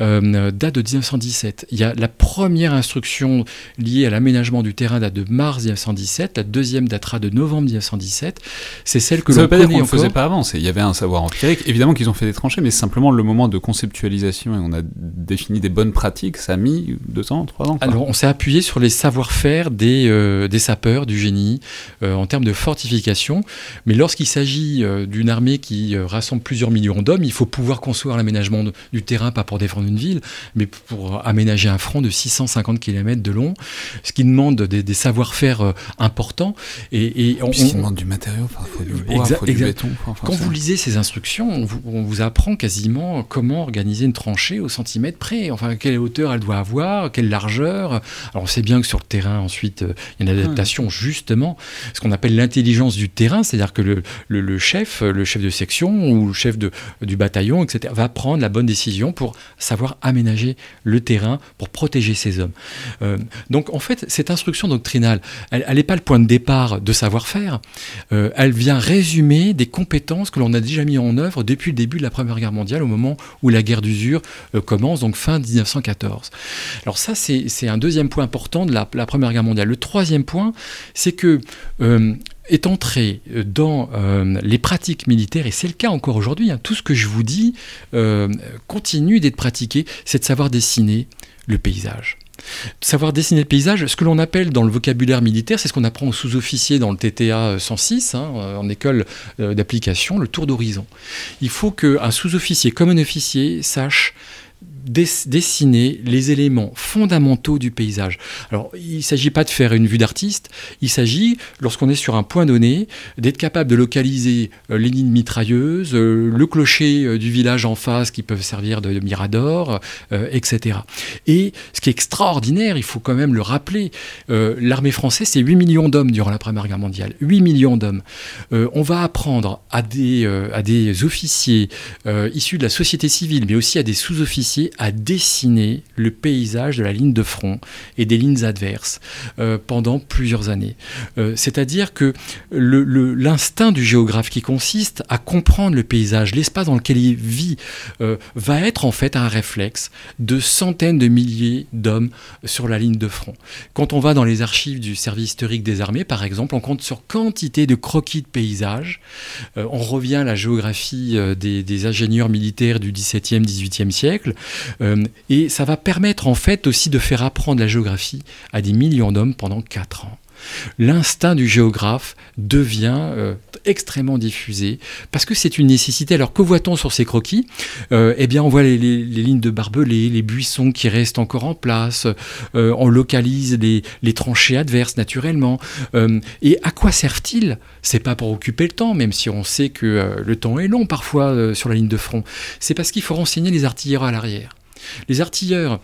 euh, date de 1917. Il y a la première instruction liée à l'aménagement du terrain date de mars 1917, la deuxième datera de novembre 1917. C'est celle que l'on connaît ne faisait pas avant. Il y avait un savoir empirique. Évidemment qu'ils ont fait des tranchées, mais simplement le moment de conceptualisation et on a défini des bonnes pratiques, ça a mis deux ans, trois ans. Alors on s'est appuyé sur les savoir-faire des, euh, des sapeurs, du génie, euh, en termes de fortification. Mais lorsqu'il s'agit du une armée qui euh, rassemble plusieurs millions d'hommes, il faut pouvoir concevoir l'aménagement du terrain, pas pour défendre une ville, mais pour aménager un front de 650 km de long, ce qui demande des, savoir-faire euh, importants. Et, et on, demande du matériau, il faut du bois, faut du béton. Quand vous lisez ces instructions, on vous, on vous, apprend quasiment comment organiser une tranchée au centimètre près. Enfin, quelle hauteur elle doit avoir, quelle largeur. Alors on sait bien que sur le terrain, ensuite, euh, il y a une adaptation justement, ce qu'on appelle l'intelligence du terrain, c'est-à-dire que le, le, le chef, le chef de section ou le chef de, du bataillon, etc., va prendre la bonne décision pour savoir aménager le terrain, pour protéger ses hommes. Euh, donc en fait, cette instruction doctrinale, elle n'est pas le point de départ de savoir-faire, euh, elle vient résumer des compétences que l'on a déjà mis en œuvre depuis le début de la Première Guerre mondiale, au moment où la guerre d'usure euh, commence, donc fin 1914. Alors ça, c'est un deuxième point important de la, la, Première Guerre mondiale. Le troisième point, c'est que est entré euh, dans euh, les pratiques militaires, et c'est le cas encore aujourd'hui, hein, tout ce que je vous dis euh, continue d'être pratiqué, c'est de savoir dessiner le paysage. Savoir dessiner le paysage, ce que l'on appelle dans le vocabulaire militaire, c'est ce qu'on apprend aux sous-officiers dans le TTA 106, hein, en école d'application, le tour d'horizon. Il faut qu'un sous-officier comme un officier sache dessiner les éléments fondamentaux du paysage. Alors, il ne s'agit pas de faire une vue d'artiste, il s'agit, lorsqu'on est sur un point donné, d'être capable de localiser euh, les lignes mitrailleuses, euh, le clocher euh, du village en face qui peuvent servir de, mirador, etc. Et ce qui est extraordinaire, il faut quand même le rappeler, l'armée française, c'est 8 millions d'hommes durant la Première Guerre mondiale. 8 millions d'hommes. on va apprendre à des, à des officiers issus de la société civile, mais aussi à des sous-officiers, à dessiner le paysage de la ligne de front et des lignes adverses euh, pendant plusieurs années. Euh, c'est-à-dire que l'instinct du géographe qui consiste à comprendre le paysage, l'espace dans lequel il vit, euh, va être en fait un réflexe de centaines de milliers d'hommes sur la ligne de front. Quand on va dans les archives du service historique des armées, par exemple, on compte sur quantité de croquis de paysages. on revient à la géographie des, des ingénieurs militaires du 17e, 18e siècle. Euh, et ça va permettre en fait aussi de faire apprendre la géographie à des millions d'hommes pendant 4 ans l'instinct du géographe devient euh, extrêmement diffusé parce que c'est une nécessité. Alors que voit-on sur ces croquis? Euh, Eh bien, on voit les, lignes de barbelés, les buissons qui restent encore en place, on localise les, les, tranchées adverses naturellement. et à quoi servent-ils C'est pas pour occuper le temps, même si on sait que le temps est long parfois sur la ligne de front. C'est parce qu'il faut renseigner les artilleurs à l'arrière. Les artilleurs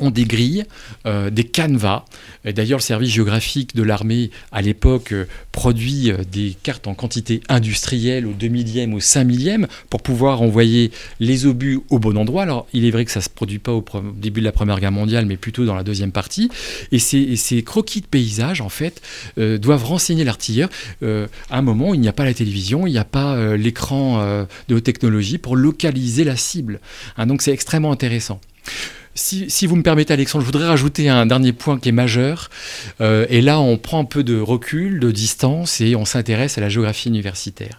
ont des grilles, euh, des canevas. D'ailleurs, le service géographique de l'armée, à l'époque, euh, produit euh, des cartes en quantité industrielle au 2 millième, au 5 millième, pour pouvoir envoyer les obus au bon endroit. Alors, il est vrai que ça ne se produit pas au début de la Première Guerre mondiale, mais plutôt dans la deuxième partie. Et ces, croquis de paysage, en fait, doivent renseigner l'artilleur. à un moment, il n'y a pas la télévision, il n'y a pas l'écran de haute technologie pour localiser la cible. Hein, donc, c'est extrêmement intéressant. Si, vous me permettez, Alexandre, je voudrais rajouter un dernier point qui est majeur. Euh, et là, on prend un peu de recul, de distance, et on s'intéresse à la géographie universitaire.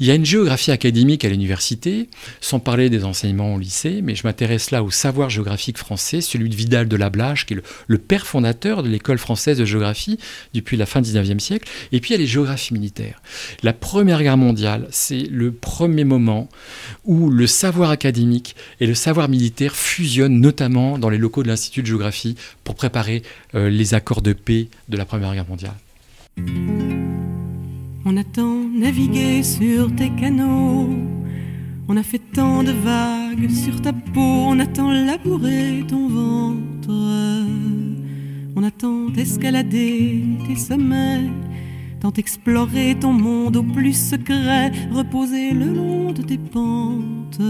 Il y a une géographie académique à l'université, sans parler des enseignements au lycée, mais je m'intéresse là au savoir géographique français, celui de Vidal de Lablache, qui est le, père fondateur de l'école française de géographie depuis la fin du 19e siècle. Et puis il y a les géographies militaires. La Première Guerre mondiale, c'est le premier moment où le savoir académique et le savoir militaire fusionnent, notamment dans les locaux de l'Institut de géographie pour préparer euh, les accords de paix de la Première Guerre mondiale. On a tant navigué sur tes canaux, on a fait tant de vagues sur ta peau, on a tant labouré ton ventre, on a tant escaladé tes sommets, tant exploré ton monde au plus secret, reposé le long de tes pentes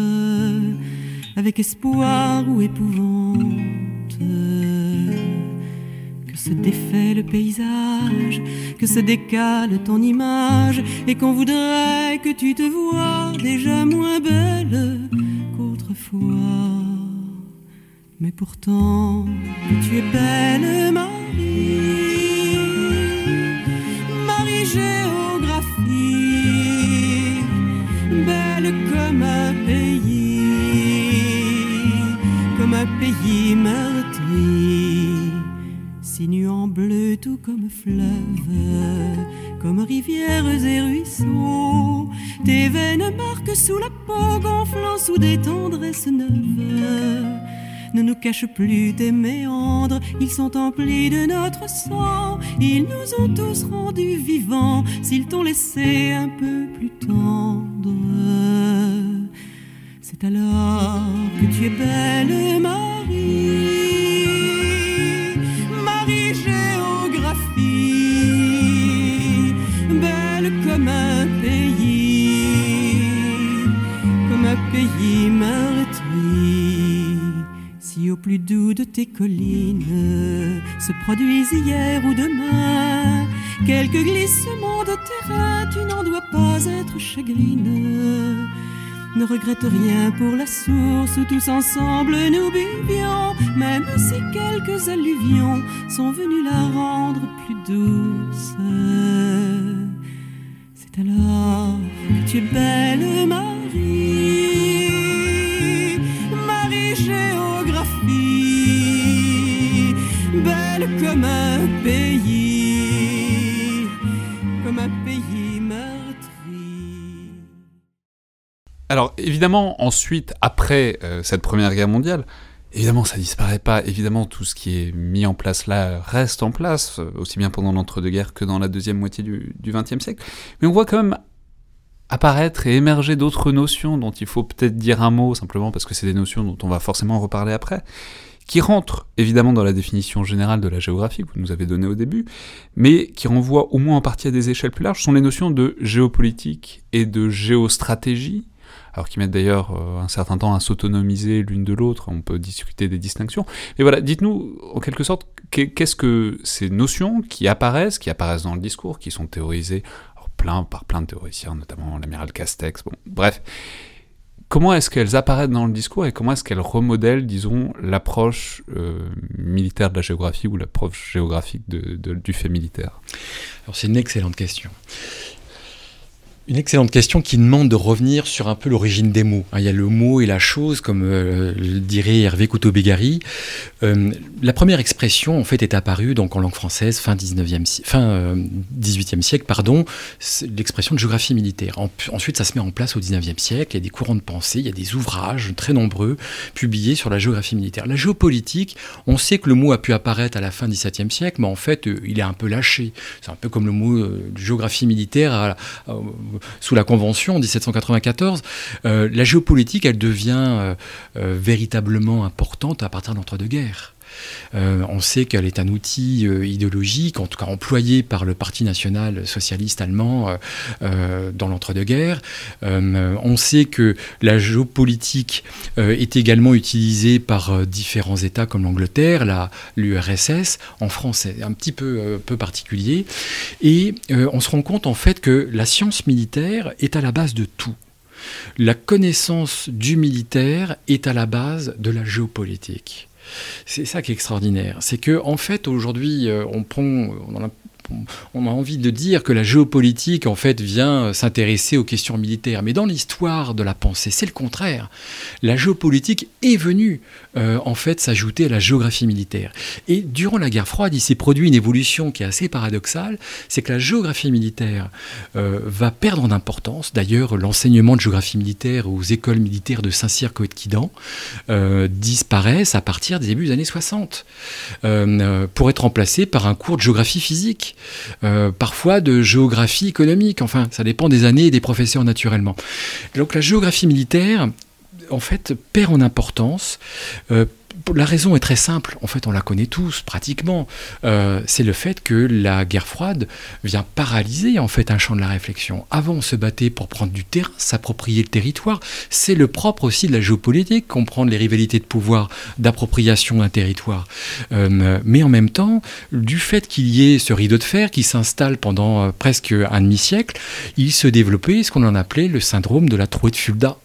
avec espoir ou épouvante. Que se défait le paysage, que se décale ton image, et qu'on voudrait que tu te vois déjà moins belle qu'autrefois. Mais pourtant, tu es belle, Marie. Marie géographie, belle comme un pays pays meurtri, sinuant bleu tout comme fleuve, comme rivières et ruisseaux. Tes veines marquent sous la peau, gonflant sous des tendresses neuves. Ne nous cache plus tes méandres, ils sont emplis de notre sang. Ils nous ont tous rendus vivants, s'ils t'ont laissé un peu plus tendre. C'est alors que tu es belle, Marie, Marie géographie, belle comme un pays, comme un pays meurtri. Si au plus doux de tes collines se produisent hier ou demain quelques glissements de terrain, tu n'en dois pas être chagrine ne regrette rien pour la source où tous ensemble nous buvions, même si quelques alluvions sont venues la rendre plus douce. C'est alors que tu es belle, Marie, Marie géographie, belle comme un Alors évidemment, ensuite, après euh, cette Première Guerre mondiale, évidemment ça disparaît pas, évidemment tout ce qui est mis en place là reste en place, euh, aussi bien pendant l'entre-deux-guerres que dans la deuxième moitié du XXe siècle, mais on voit quand même apparaître et émerger d'autres notions dont il faut peut-être dire un mot, simplement parce que c'est des notions dont on va forcément reparler après, qui rentrent évidemment dans la définition générale de la géographie que vous nous avez donnée au début, mais qui renvoient au moins en partie à des échelles plus larges, sont les notions de géopolitique et de géostratégie, alors qu'ils mettent d'ailleurs un certain temps à s'autonomiser l'une de l'autre, on peut discuter des distinctions. Mais voilà, dites-nous en quelque sorte, qu'est-ce que ces notions qui apparaissent, qui apparaissent dans le discours, qui sont théorisées plein, par plein de théoriciens, notamment l'amiral Castex, bref, comment est-ce qu'elles apparaissent dans le discours et comment est-ce qu'elles remodèlent, disons, l'approche euh, militaire de la géographie ou l'approche géographique du fait militaire? Alors c'est une excellente question. Une excellente question qui demande de revenir sur un peu l'origine des mots. Hein, il y a le mot et la chose, comme euh, le dirait Hervé Couteau-Bégari. Euh, la première expression, en fait, est apparue donc en langue française fin, 19e, fin 18e euh, siècle, pardon, l'expression de géographie militaire. ensuite, ça se met en place au 19e siècle. Il y a des courants de pensée, il y a des ouvrages très nombreux publiés sur la géographie militaire. La géopolitique, on sait que le mot a pu apparaître à la fin du 17e siècle, mais en fait, il est un peu lâché. C'est un peu comme le mot géographie militaire sous la Convention en 1794, euh, la géopolitique, elle devient euh, euh, véritablement importante à partir de l'entre-deux-guerres. Euh, on sait qu'elle est un outil euh, idéologique, en tout cas employé par le Parti national socialiste allemand euh, dans l'entre-deux-guerres. on sait que la géopolitique est également utilisée par différents États comme l'Angleterre, l'URSS. En France, c'est un petit peu, peu particulier. Et on se rend compte en fait que la science militaire est à la base de tout. La connaissance du militaire est à la base de la géopolitique. C'est ça qui est extraordinaire. C'est que, en fait, aujourd'hui, euh, on prend, on on a envie de dire que la géopolitique, en fait, vient s'intéresser aux questions militaires. Mais dans l'histoire de la pensée, c'est le contraire. La géopolitique est venue, euh, en fait, s'ajouter à la géographie militaire. Et durant la guerre froide, il s'est produit une évolution qui est assez paradoxale. C'est que la géographie militaire euh, va perdre en importance. D'ailleurs, l'enseignement de géographie militaire aux écoles militaires de Saint-Cyr, Coët-Quidan euh, disparaissent à partir des débuts des années 60 pour être remplacé par un cours de géographie physique. Parfois de géographie économique. Enfin, ça dépend des années et des professeurs naturellement. Donc la géographie militaire, en fait, perd en importance. Euh, la raison est très simple, en fait on la connaît tous pratiquement, euh, c'est le fait que la guerre froide vient paralyser en fait un champ de la réflexion. Avant on se battait pour prendre du terrain, s'approprier le territoire, c'est le propre aussi de la géopolitique, comprendre les rivalités de pouvoir, d'appropriation d'un territoire. Euh, mais en même temps, du fait qu'il y ait ce rideau de fer qui s'installe pendant presque un demi-siècle, il se développait ce qu'on en appelait le syndrome de la trouée de Fulda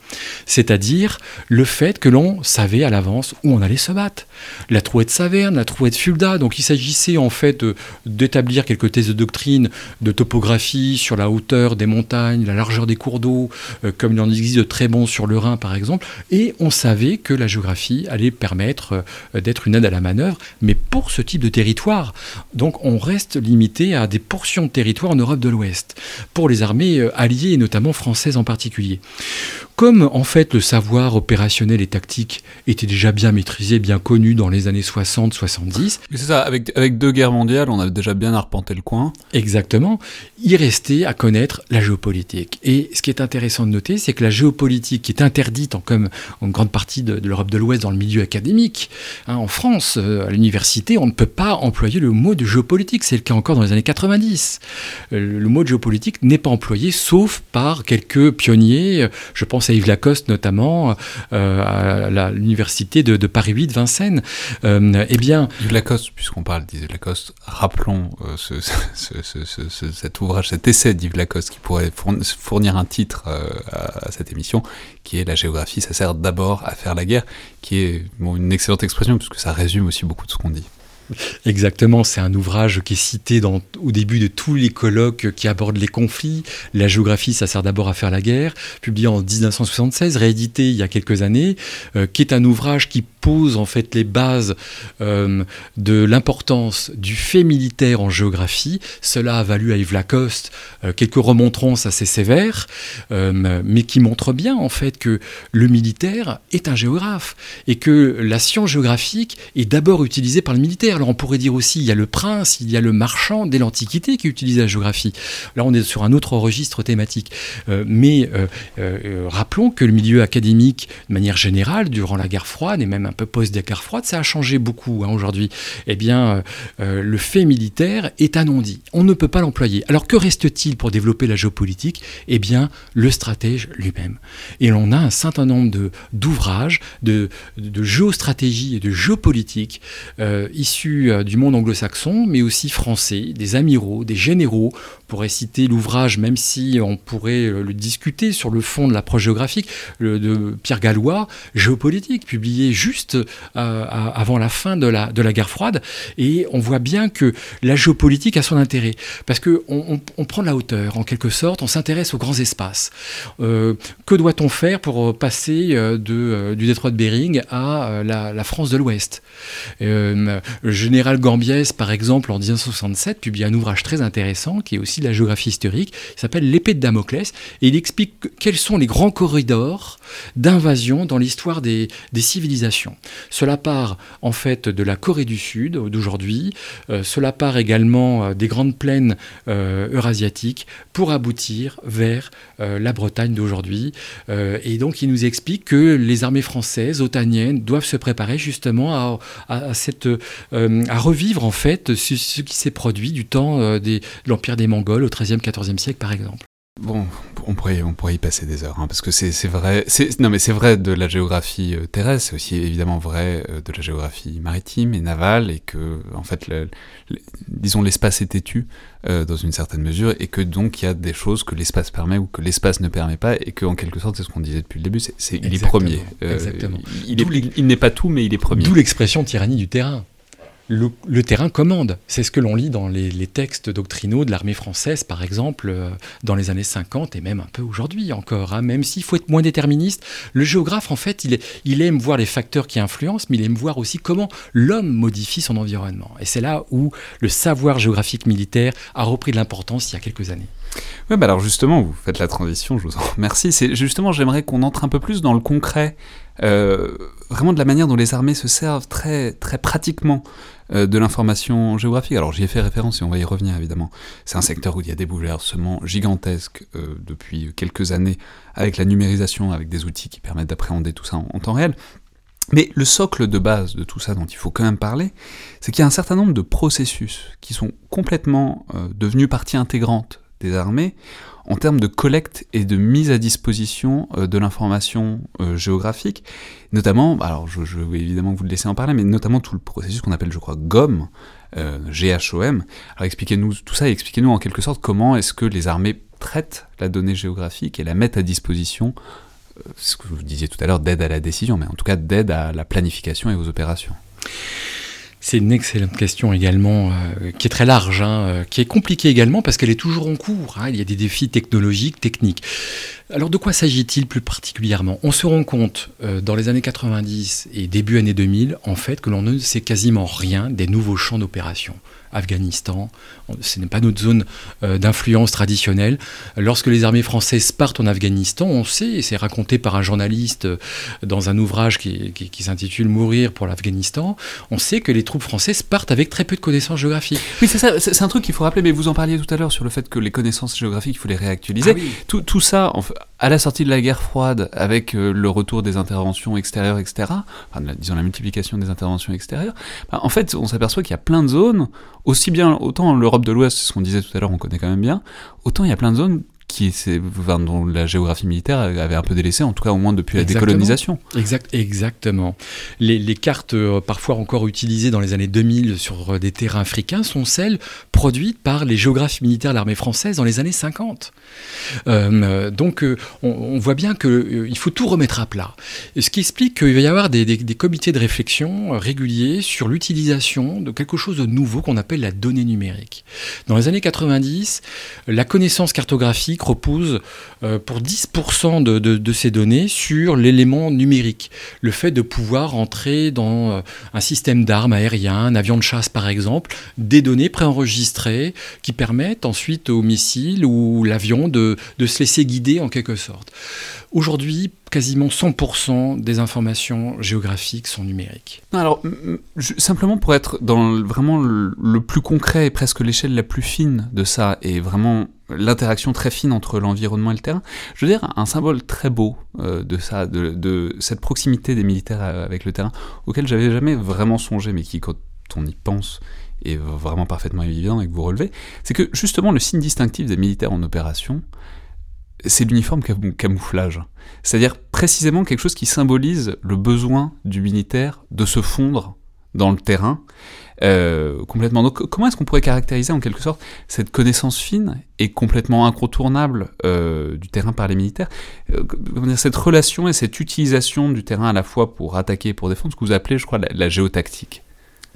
c'est-à-dire le fait que l'on savait à l'avance où on allait se battre. La trouette Saverne, la trouette Fulda, donc il s'agissait en fait d'établir quelques thèses de doctrine, de topographie sur la hauteur des montagnes, la largeur des cours d'eau, euh, comme il en existe de très bons sur le Rhin par exemple, et on savait que la géographie allait permettre euh, d'être une aide à la manœuvre, mais pour ce type de territoire. Donc on reste limité à des portions de territoire en Europe de l'Ouest, pour les armées euh, alliées et notamment françaises en particulier. Comme en fait le savoir opérationnel et tactique était déjà bien maîtrisé, bien connu dans les années 60-70. C'est ça, avec, avec deux guerres mondiales, on a déjà bien arpenté le coin. Exactement. Il restait à connaître la géopolitique. Et ce qui est intéressant de noter, c'est que la géopolitique qui est interdite en, comme en grande partie de, l'Europe de l'Ouest dans le milieu académique, hein, en France, euh, à l'université, on ne peut pas employer le mot de géopolitique. C'est le cas encore dans les années 90. Euh, le mot de géopolitique n'est pas employé sauf par quelques pionniers. Je pense à Yves Lacoste notamment, euh, à l'université de, Paris 8, Vincennes. Euh, eh bien, Yves Lacoste, puisqu'on parle d'Yves Lacoste, rappelons euh, cet ouvrage, cet essai d'Yves Lacoste qui pourrait fournir un titre à, cette émission, qui est La géographie, ça sert d'abord à faire la guerre, qui est une excellente expression, puisque ça résume aussi beaucoup de ce qu'on dit. Exactement, c'est un ouvrage qui est cité au début de tous les colloques qui abordent les conflits. La géographie, ça sert d'abord à faire la guerre, publié en 1976, réédité il y a quelques années, euh, qui est un ouvrage qui pose en fait les bases euh, de l'importance du fait militaire en géographie. Cela a valu à Yves Lacoste euh, quelques remontrances assez sévères, mais qui montrent bien en fait que le militaire est un géographe et que la science géographique est d'abord utilisée par le militaire Là, on pourrait dire aussi, il y a le prince, il y a le marchand dès l'Antiquité qui utilise la géographie. Là, on est sur un autre registre thématique. Euh, mais euh, euh, rappelons que le milieu académique, de manière générale, durant la guerre froide et même un peu post-guerre froide, ça a changé beaucoup hein, aujourd'hui. Eh bien, le fait militaire est un. On ne peut pas l'employer. Alors que reste-t-il pour développer la géopolitique? Eh bien, le stratège lui-même. Et on a un certain nombre d'ouvrages, de, de, géostratégie et de géopolitique issus du monde anglo-saxon, mais aussi français, des amiraux, des généraux. On pourrait citer l'ouvrage, même si on pourrait le discuter sur le fond de l'approche géographique, de Pierre Gallois, Géopolitique, publié juste euh, avant la fin de la, de la guerre froide. Et on voit bien que la géopolitique a son intérêt, parce qu'on on, prend de la hauteur, en quelque sorte, on s'intéresse aux grands espaces. Euh, que doit-on faire pour passer euh, de, du détroit de Bering à la, France de l'Ouest? Général Gambiès, par exemple, en 1967, publie un ouvrage très intéressant, qui est aussi de la géographie historique, il s'appelle L'épée de Damoclès, et il explique quels sont les grands corridors d'invasion dans l'histoire des, civilisations. Cela part en fait de la Corée du Sud d'aujourd'hui, euh, cela part également euh, des grandes plaines euh, eurasiatiques pour aboutir vers la Bretagne d'aujourd'hui. et donc il nous explique que les armées françaises, otaniennes, doivent se préparer justement à, cette, à revivre en fait ce, qui s'est produit du temps de l'Empire des Mongols au XIIIe, XIVe siècle par exemple. Bon, on pourrait, on pourrait y passer des heures, hein, parce que c'est vrai. Non, mais c'est vrai de la géographie euh, terrestre, c'est aussi évidemment vrai euh, de la géographie maritime et navale, et que, en fait, disons, l'espace est têtu euh, dans une certaine mesure, et que donc il y a des choses que l'espace permet ou que l'espace ne permet pas, et que, en quelque sorte, c'est ce qu'on disait depuis le début, c'est il est premier. exactement. Il n'est pas tout, mais il est premier. D'où l'expression tyrannie du terrain le, terrain commande. C'est ce que l'on lit dans les, textes doctrinaux de l'armée française, par exemple, euh, dans les années 50 et même un peu aujourd'hui encore. Hein. Même s'il faut être moins déterministe, le géographe, en fait, il, aime voir les facteurs qui influencent, mais il aime voir aussi comment l'homme modifie son environnement. Et c'est là où le savoir géographique militaire a repris de l'importance il y a quelques années. Oui, bah alors justement, vous faites la transition, je vous en remercie. C'est justement, j'aimerais qu'on entre un peu plus dans le concret, euh, vraiment de la manière dont les armées se servent très, très pratiquement de l'information géographique. Alors j'y ai fait référence et on va y revenir évidemment. C'est un secteur où il y a des bouleversements gigantesques euh, depuis quelques années avec la numérisation, avec des outils qui permettent d'appréhender tout ça en, temps réel. Mais le socle de base de tout ça dont il faut quand même parler, c'est qu'il y a un certain nombre de processus qui sont complètement euh, devenus partie intégrante des armées en termes de collecte et de mise à disposition euh, de l'information euh, géographique, notamment, alors je, vais évidemment vous laisser en parler, mais notamment tout le processus qu'on appelle, je crois, GOM, euh, GHOM. Alors expliquez-nous tout ça et expliquez-nous en quelque sorte comment est-ce que les armées traitent la donnée géographique et la mettent à disposition, ce que vous disiez tout à l'heure, d'aide à la décision, mais en tout cas d'aide à la planification et aux opérations. C'est une excellente question également, euh, qui est très large, hein, euh, qui est compliquée également parce qu'elle est toujours en cours. Hein. il y a des défis technologiques, techniques. Alors de quoi s'agit-il plus particulièrement? On se rend compte euh, dans les années 90 et début années 2000, en fait, que l'on ne sait quasiment rien des nouveaux champs d'opération. Afghanistan, ce n'est pas notre zone euh, d'influence traditionnelle. Lorsque les armées françaises partent en Afghanistan, on sait, et c'est raconté par un journaliste euh, dans un ouvrage qui, s'intitule Mourir pour l'Afghanistan, on sait que les troupes françaises partent avec très peu de connaissances géographiques. Oui, c'est ça, c'est un truc qu'il faut rappeler, mais vous en parliez tout à l'heure sur le fait que les connaissances géographiques, il faut les réactualiser. Ah tout, tout, ça, à la sortie de la guerre froide, avec euh, le retour des interventions extérieures, etc., enfin, disons la multiplication des interventions extérieures, bah, en fait, on s'aperçoit qu'il y a plein de zones aussi bien, autant l'Europe de l'Ouest, ce qu'on disait tout à l'heure, on connaît quand même bien, autant il y a plein de zones qui dont la géographie militaire avait un peu délaissé, en tout cas au moins depuis la décolonisation. Exact, exactement. Les, cartes euh, parfois encore utilisées dans les années 2000 sur euh, des terrains africains sont celles produites par les géographes militaires de l'armée française dans les années 50. Euh, donc on, voit bien qu'il faut tout remettre à plat. Ce qui explique qu'il va y avoir des, des comités de réflexion réguliers sur l'utilisation de quelque chose de nouveau qu'on appelle la donnée numérique. Dans les années 90, la connaissance cartographique repose pour 10% de, de, ces données sur l'élément numérique. Le fait de pouvoir entrer dans un système d'armes aériens, un avion de chasse par exemple, des données préenregistrées qui permettent ensuite au missile ou l'avion de, de se laisser guider en quelque sorte. Aujourd'hui, quasiment 100% des informations géographiques sont numériques. Alors, simplement pour être dans vraiment le, plus concret et presque l'échelle la plus fine de ça, et vraiment l'interaction très fine entre l'environnement et le terrain, je veux dire, un symbole très beau euh, de ça, de, cette proximité des militaires euh, avec le terrain, auquel j'avais jamais vraiment songé, mais qui, quand on y pense, est vraiment parfaitement évident et que vous relevez, c'est que justement le signe distinctif des militaires en opération, c'est l'uniforme camouflage. C'est-à-dire précisément quelque chose qui symbolise le besoin du militaire de se fondre dans le terrain euh, complètement. Donc comment est-ce qu'on pourrait caractériser en quelque sorte cette connaissance fine et complètement incontournable euh, du terrain par les militaires euh, Cette relation et cette utilisation du terrain à la fois pour attaquer et pour défendre, ce que vous appelez, je crois, la géotactique?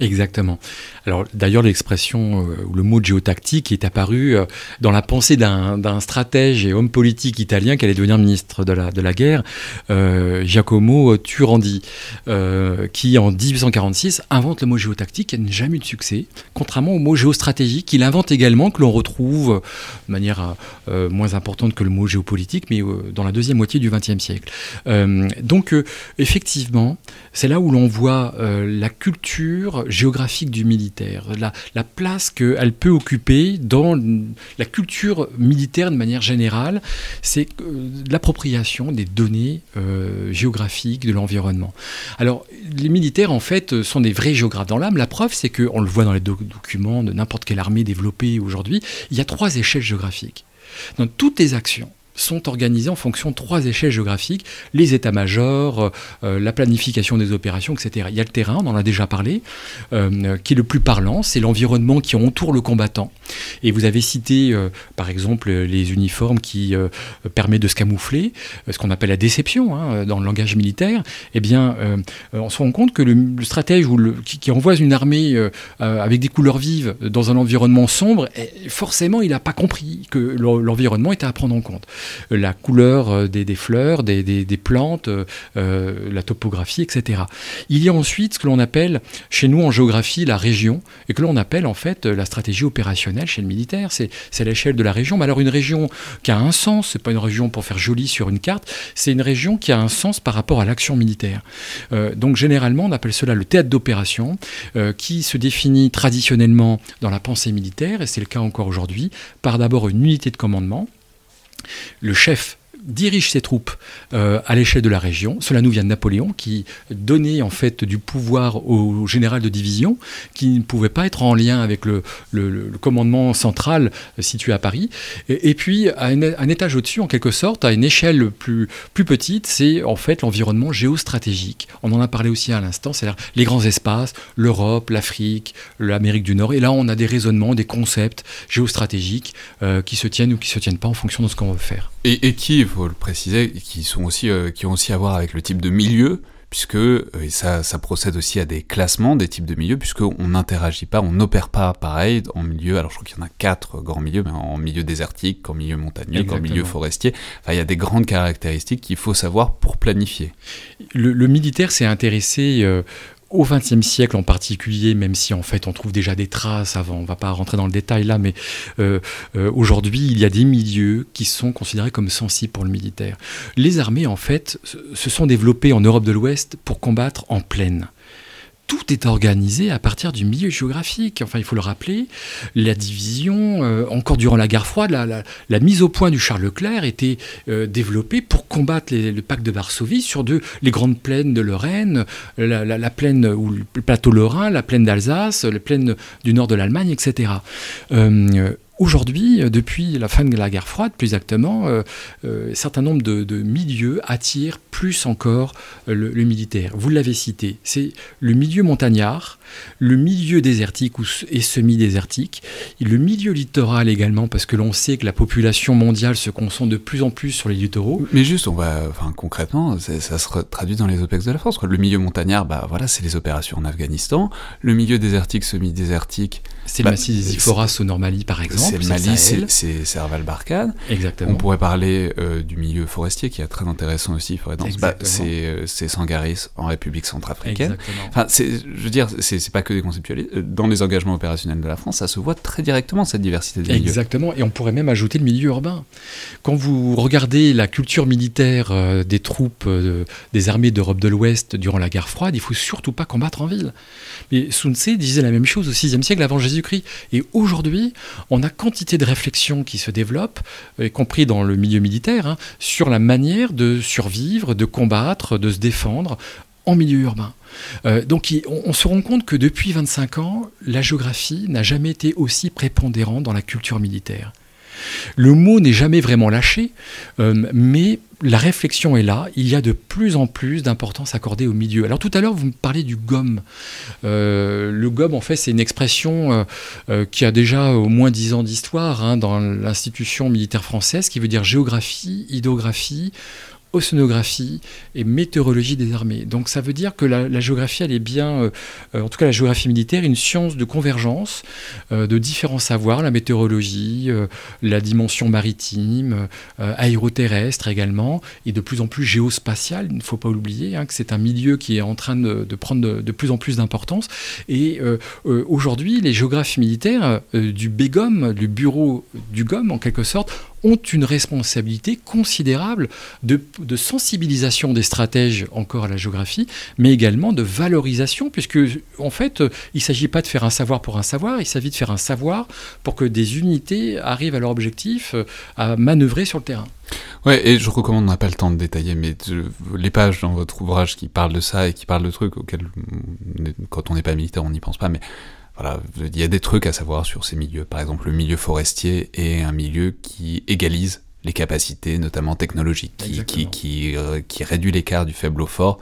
Exactement. Alors d'ailleurs l'expression euh, le mot géotactique est apparu euh, dans la pensée d'un stratège et homme politique italien qui allait devenir ministre de la, de la guerre, euh, Giacomo Turandi, qui en 1846 invente le mot géotactique qui n'a jamais eu de succès, contrairement au mot géostratégique qu'il invente également, que l'on retrouve de manière moins importante que le mot géopolitique, mais dans la deuxième moitié du XXe siècle. donc effectivement, c'est là où l'on voit la culture géographique du militaire, la, la place qu'elle peut occuper dans la culture militaire de manière générale, c'est euh, l'appropriation des données euh, géographiques de l'environnement. Alors, les militaires, en fait, sont des vrais géographes dans l'âme. La preuve, c'est qu'on le voit dans les documents de n'importe quelle armée développée aujourd'hui, il y a trois échelles géographiques. Dans toutes les actions, sont organisés en fonction de trois échelles géographiques, les états-majors, euh, la planification des opérations, etc. Il y a le terrain, on en a déjà parlé, euh, qui est le plus parlant, c'est l'environnement qui entoure le combattant. Et vous avez cité, euh, par exemple, les uniformes qui permettent de se camoufler, ce qu'on appelle la déception hein, dans le langage militaire. Eh bien, on se rend compte que le, stratège ou le, qui, envoie une armée avec des couleurs vives dans un environnement sombre, eh, forcément, il n'a pas compris que l'environnement était à prendre en compte la couleur euh, des, fleurs, des, plantes, euh, euh, la topographie, etc. Il y a ensuite ce que l'on appelle chez nous en géographie la région, et que l'on appelle en fait la stratégie opérationnelle chez le militaire. C'est l'échelle de la région. Mais alors une région qui a un sens, c'est pas une région pour faire joli sur une carte, c'est une région qui a un sens par rapport à l'action militaire. donc généralement, on appelle cela le théâtre d'opération, qui se définit traditionnellement dans la pensée militaire, et c'est le cas encore aujourd'hui, par d'abord une unité de commandement, le chef dirige ses troupes euh, à l'échelle de la région. Cela nous vient de Napoléon, qui donnait en fait du pouvoir au général de division, qui ne pouvait pas être en lien avec le, commandement central situé à Paris. Et, puis, à un étage au-dessus, en quelque sorte, à une échelle plus, petite, c'est en fait l'environnement géostratégique. On en a parlé aussi à l'instant, c'est-à-dire les grands espaces, l'Europe, l'Afrique, l'Amérique du Nord. Et là, on a des raisonnements, des concepts géostratégiques euh, qui se tiennent ou qui ne se tiennent pas en fonction de ce qu'on veut faire. Et, qui, faut le préciser, qui, sont aussi, euh, qui ont aussi à voir avec le type de milieu, puisque euh, et ça, ça procède aussi à des classements des types de milieux, puisqu'on n'interagit pas, on n'opère pas pareil en milieu, alors je crois qu'il y en a quatre grands milieux, mais en milieu désertique, en milieu montagneux, en milieu forestier. Enfin, il y a des grandes caractéristiques qu'il faut savoir pour planifier. Le, militaire s'est intéressé euh, au XXe siècle en particulier, même si en fait on trouve déjà des traces avant, on va pas rentrer dans le détail là, mais euh, euh, aujourd'hui il y a des milieux qui sont considérés comme sensibles pour le militaire. Les armées en fait se sont développées en Europe de l'Ouest pour combattre en plaine tout est organisé à partir du milieu géographique. Enfin, il faut le rappeler, la division, euh, encore durant la guerre froide, la, mise au point du Charles Leclerc était euh, développée pour combattre le pacte de Varsovie sur de, les grandes plaines de Lorraine, la, plaine ou le plateau lorrain, la plaine d'Alsace, la plaine du nord de l'Allemagne, etc. Aujourd'hui, euh, depuis la fin de la guerre froide, plus exactement, euh, euh, un certain nombre de, milieux attirent plus encore le, militaire. Vous l'avez cité, c'est le milieu montagnard, le milieu désertique et semi-désertique, le milieu littoral également, parce que l'on sait que la population mondiale se concentre de plus en plus sur les littoraux. Mais juste, on va, enfin, concrètement, ça se traduit dans les OPEX de la France. Le milieu montagnard, bah, voilà, c'est les opérations en Afghanistan. Le milieu désertique, semi-désertique, C'est le bah, massif des Iphoras au Normali, par exemple. C'est le Mali, c'est Serval Barkhane. Exactement. On pourrait parler euh, du milieu forestier, qui est très intéressant aussi, bah, c'est Sangaris en République centrafricaine. Enfin, je veux dire, c'est pas que des conceptualistes. Dans les engagements opérationnels de la France, ça se voit très directement, cette diversité des milieux. Exactement, et on pourrait même ajouter le milieu urbain. Quand vous regardez la culture militaire des troupes des armées d'Europe de l'Ouest durant la guerre froide, il faut surtout pas combattre en ville. Mais Sun Tse disait la même chose au VIe siècle avant Jésus-Christ. Et aujourd'hui, on a quantité de réflexions qui se développent, y compris dans le milieu militaire, hein, sur la manière de survivre, de combattre, de se défendre en milieu urbain. Euh, donc on, se rend compte que depuis 25 ans, la géographie n'a jamais été aussi prépondérante dans la culture militaire. Le mot n'est jamais vraiment lâché, euh, mais la réflexion est là. Il y a de plus en plus d'importance accordée au milieu. Alors tout à l'heure, vous me parlez du GOM. Euh, le GOM, en fait, c'est une expression qui a déjà au moins dix ans d'histoire hein, dans l'institution militaire française, qui veut dire géographie, hydrographie, océanographie et météorologie des armées. Donc ça veut dire que la, géographie, elle est bien, euh, en tout cas la géographie militaire, une science de convergence euh, de différents savoirs, la météorologie, euh, la dimension maritime, aéroterrestre également, et de plus en plus géospatiale. Il ne faut pas oublier hein, que c'est un milieu qui est en train de, prendre de, plus en plus d'importance. Et aujourd'hui, les géographes militaires du BEGOM, du bureau du GOM en quelque sorte, ont une responsabilité considérable de, sensibilisation des stratèges encore à la géographie, mais également de valorisation, puisque en fait, il ne s'agit pas de faire un savoir pour un savoir, il s'agit de faire un savoir pour que des unités arrivent à leur objectif euh, à manœuvrer sur le terrain. Ouais, et je recommande, on n'a pas le temps de détailler, mais les pages dans votre ouvrage qui parlent de ça et qui parlent de trucs auxquels, quand on n'est pas militaire, on n'y pense pas, mais voilà, il y a des trucs à savoir sur ces milieux. Par exemple, le milieu forestier est un milieu qui égalise les capacités, notamment technologiques, qui, qui, qui, euh, qui, réduit l'écart du faible au fort,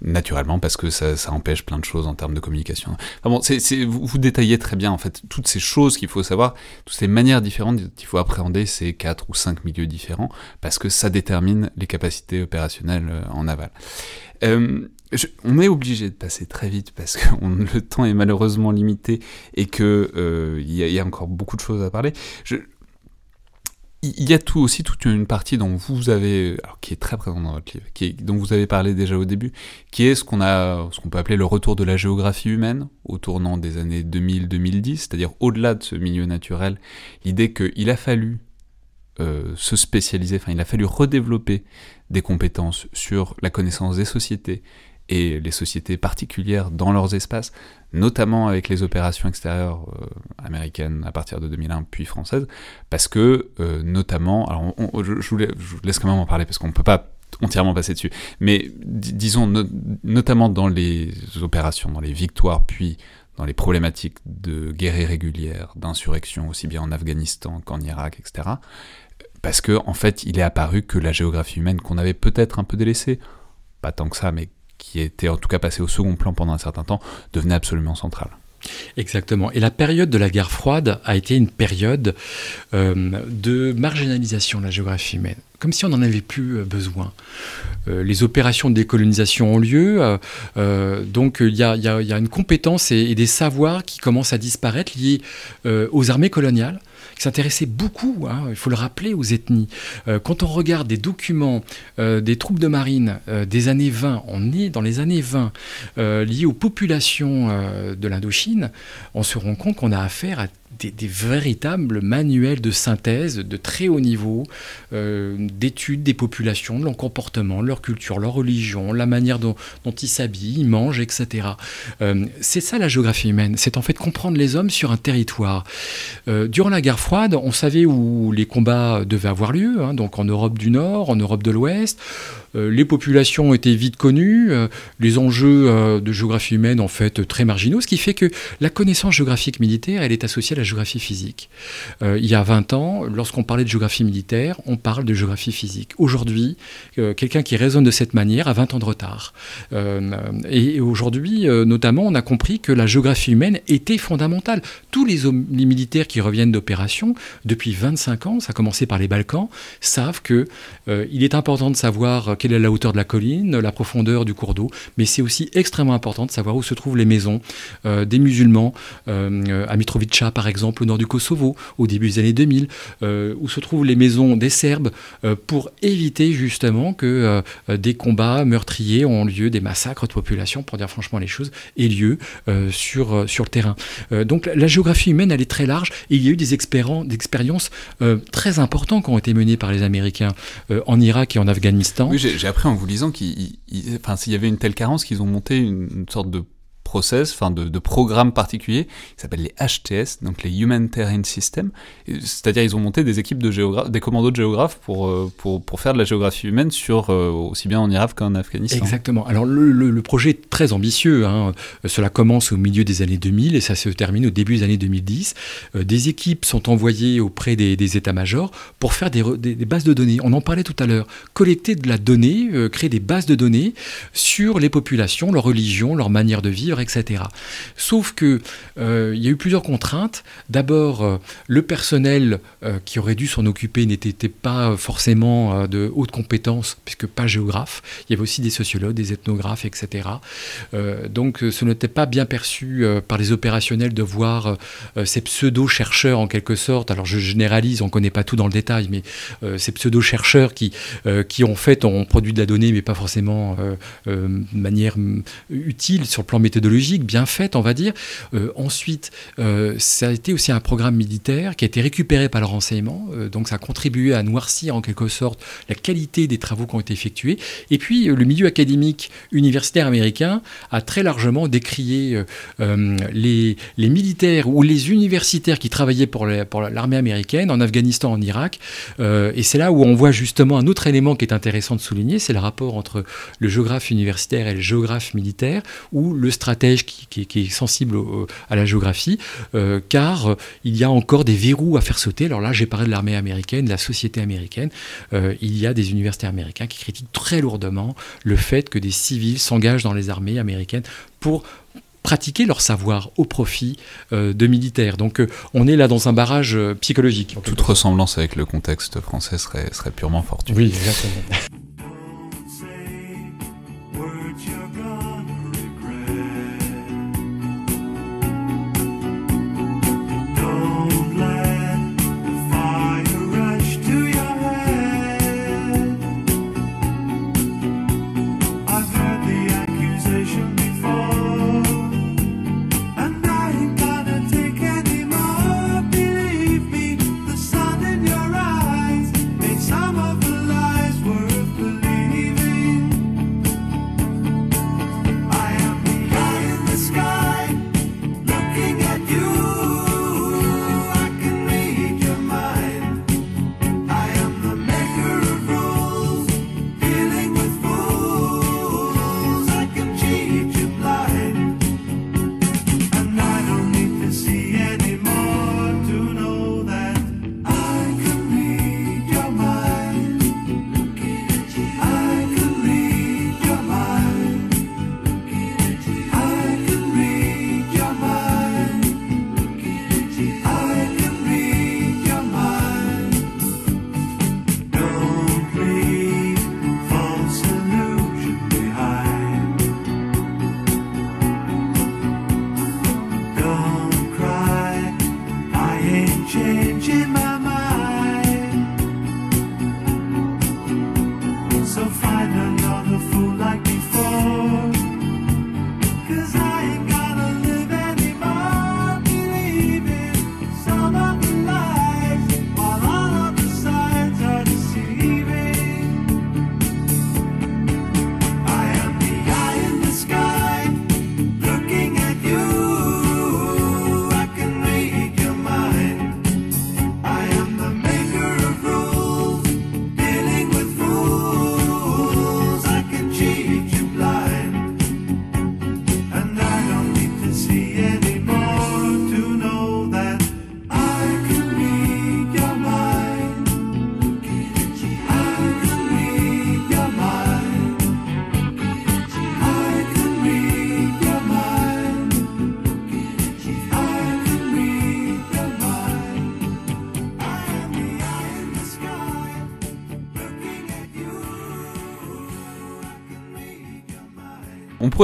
naturellement, parce que ça, ça, empêche plein de choses en termes de communication. Enfin bon, c'est, vous, vous, détaillez très bien, en fait, toutes ces choses qu'il faut savoir, toutes ces manières différentes qu'il faut appréhender ces quatre ou cinq milieux différents, parce que ça détermine les capacités opérationnelles euh, en aval. Euh, on est obligé de passer très vite parce que le temps est malheureusement limité et que euh, il y, a encore beaucoup de choses à parler. il y a tout aussi toute une partie dont vous avez, qui est très présente dans votre livre, dont vous avez parlé déjà au début, qui est ce qu'on a, ce qu'on peut appeler le retour de la géographie humaine au tournant des années 2000-2010, c'est-à-dire au-delà de ce milieu naturel, l'idée qu'il a fallu euh, se spécialiser, enfin il a fallu redévelopper des compétences sur la connaissance des sociétés et les sociétés particulières dans leurs espaces, notamment avec les opérations extérieures euh, américaines à partir de 2001 puis françaises, parce que euh, notamment, alors je, vous laisse quand même en parler parce qu'on ne peut pas entièrement passer dessus, mais disons notamment dans les opérations, dans les victoires, puis dans les problématiques de guerre irrégulière, d'insurrection, aussi bien en Afghanistan qu'en Irak, etc. Parce que en fait, il est apparu que la géographie humaine qu'on avait peut-être un peu délaissée, pas tant que ça, mais qui était en tout cas passé au second plan pendant un certain temps, devenait absolument centrale. Exactement. Et la période de la guerre froide a été une période euh, de marginalisation de la géographie humaine, comme si on n'en avait plus euh, besoin. Euh, les opérations de décolonisation ont lieu, donc il y, a, une compétence et, des savoirs qui commencent à disparaître liés aux armées coloniales qui s'intéressait beaucoup, hein, il faut le rappeler, aux ethnies. Euh, quand on regarde des documents euh, des troupes de marine euh, des années 20, on est dans les années 20, liés aux populations de l'Indochine, on se rend compte qu'on a affaire à des, véritables manuels de synthèse de très haut niveau, euh, d'études des populations, de leur comportement, leur culture, leur religion, la manière dont, ils s'habillent, ils mangent, etc. Euh, c'est ça la géographie humaine, c'est en fait comprendre les hommes sur un territoire. Euh, durant la guerre froide, on savait où les combats devaient avoir lieu, hein, donc en Europe du Nord, en Europe de l'Ouest. Euh, les populations étaient vite connues, euh, les enjeux euh, de géographie humaine en fait très marginaux, ce qui fait que la connaissance géographique militaire, elle est associée à la géographie physique. il y a 20 ans, lorsqu'on parlait de géographie militaire, on parle de géographie physique. Aujourd'hui, quelqu'un qui raisonne de cette manière a 20 ans de retard. et aujourd'hui, notamment, on a compris que la géographie humaine était fondamentale. Tous les, militaires qui reviennent générations, depuis 25 ans, ça a commencé par les Balkans, savent que euh, il est important de savoir quelle est la hauteur de la colline, la profondeur du cours d'eau, mais c'est aussi extrêmement important de savoir où se trouvent les maisons euh, des musulmans, euh, à Mitrovica par exemple, au nord du Kosovo, au début des années 2000, où se trouvent les maisons des Serbes, pour éviter justement que des combats meurtriers ont lieu, des massacres de population, pour dire franchement les choses, aient lieu sur, sur le terrain. donc la géographie humaine, elle est très large, et il y a eu des expériences très importantes qui ont été menées par les Américains en Irak et en Afghanistan. J'ai appris en vous lisant qu'il y avait une telle carence qu'ils ont monté une sorte de process, enfin de, programmes particuliers, qui s'appellent les HTS, donc les Humanitarian Systems. C'est-à-dire ils ont monté des équipes de géographes, des commandos de géographes pour, euh, pour, pour, faire de la géographie humaine sur euh, aussi bien en Irak qu'en Afghanistan. Exactement. Alors le, projet est très ambitieux. Hein. Cela commence au milieu des années 2000 et ça se termine au début des années 2010. Euh, des équipes sont envoyées auprès des, états-majors pour faire des, bases de données. On en parlait tout à l'heure. Collecter de la donnée, créer des bases de données sur les populations, leur religion, leur manière de vivre, etc. Sauf que euh, il y a eu plusieurs contraintes. D'abord, euh, le personnel euh, qui aurait dû s'en occuper n'était pas forcément de haute compétence, puisque pas géographe. Il y avait aussi des sociologues, des ethnographes, etc. donc, ce n'était pas bien perçu par les opérationnels de voir ces pseudo-chercheurs en quelque sorte. Alors, je généralise, on ne connaît pas tout dans le détail, mais ces pseudo-chercheurs qui, qui en fait ont produit de la donnée, mais pas forcément de manière utile sur le plan méthodologique bien faite, on va dire. Euh, ensuite, euh, ça a été aussi un programme militaire qui a été récupéré par le renseignement, euh, donc ça a contribué à noircir en quelque sorte la qualité des travaux qui ont été effectués. Et puis, le milieu académique universitaire américain a très largement décrié les, les, militaires ou les universitaires qui travaillaient pour l'armée américaine en Afghanistan, en Irak. et c'est là où on voit justement un autre élément qui est intéressant de souligner, c'est le rapport entre le géographe universitaire et le géographe militaire, où le stratège qui, est sensible à la géographie, euh, car euh, il y a encore des verrous à faire sauter. Alors là, j'ai parlé de l'armée américaine, de la société américaine. Euh, il y a des universitaires américains qui critiquent très lourdement le fait que des civils s'engagent dans les armées américaines pour pratiquer leur savoir au profit de militaires. Donc on est là dans un barrage psychologique. Toute ressemblance avec le contexte français serait, serait purement fortuite. Oui, exactement.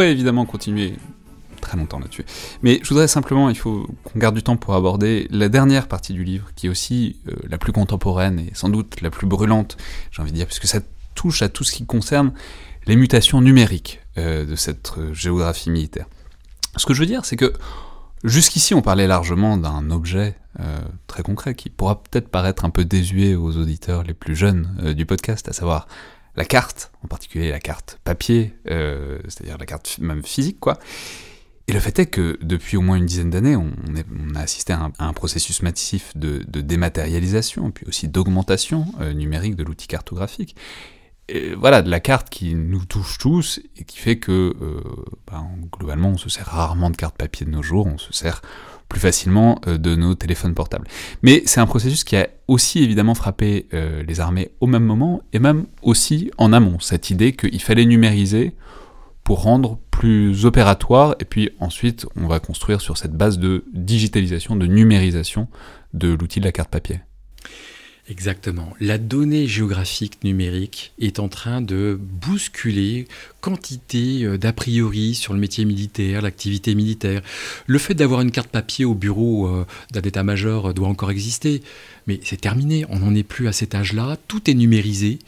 pourrais évidemment continuer très longtemps là-dessus. Mais je voudrais simplement, il faut qu'on garde du temps pour aborder la dernière partie du livre, qui est aussi euh, la plus contemporaine et sans doute la plus brûlante, j'ai envie de dire, puisque ça touche à tout ce qui concerne les mutations numériques euh, de cette euh, géographie militaire. Ce que je veux dire, c'est que jusqu'ici, on parlait largement d'un objet très concret qui pourra peut-être paraître un peu désuet aux auditeurs les plus jeunes du podcast, à savoir la carte, en particulier la carte papier, c'est-à-dire la carte même physique, quoi. Et le fait est que depuis au moins une dizaine d'années, on, a assisté à un, processus massif de, dématérialisation, puis aussi d'augmentation euh, numérique de l'outil cartographique. Voilà, de la carte qui nous touche tous et qui fait que euh, ben, globalement on se sert rarement de carte papier de nos jours, on se sert plus facilement euh, de nos téléphones portables. Mais c'est un processus qui a aussi évidemment frappé les armées au même moment et même aussi en amont, cette idée qu'il fallait numériser pour rendre plus opératoire, et puis ensuite on va construire sur cette base de digitalisation, de numérisation de l'outil de la carte papier. Exactement. La donnée géographique numérique est en train de bousculer quantité euh, d'a priori sur le métier militaire, l'activité militaire. Le fait d'avoir une carte papier au bureau euh, d'un état-major doit encore exister, mais c'est terminé, on n'en est plus à cet âge-là, tout est numérisé.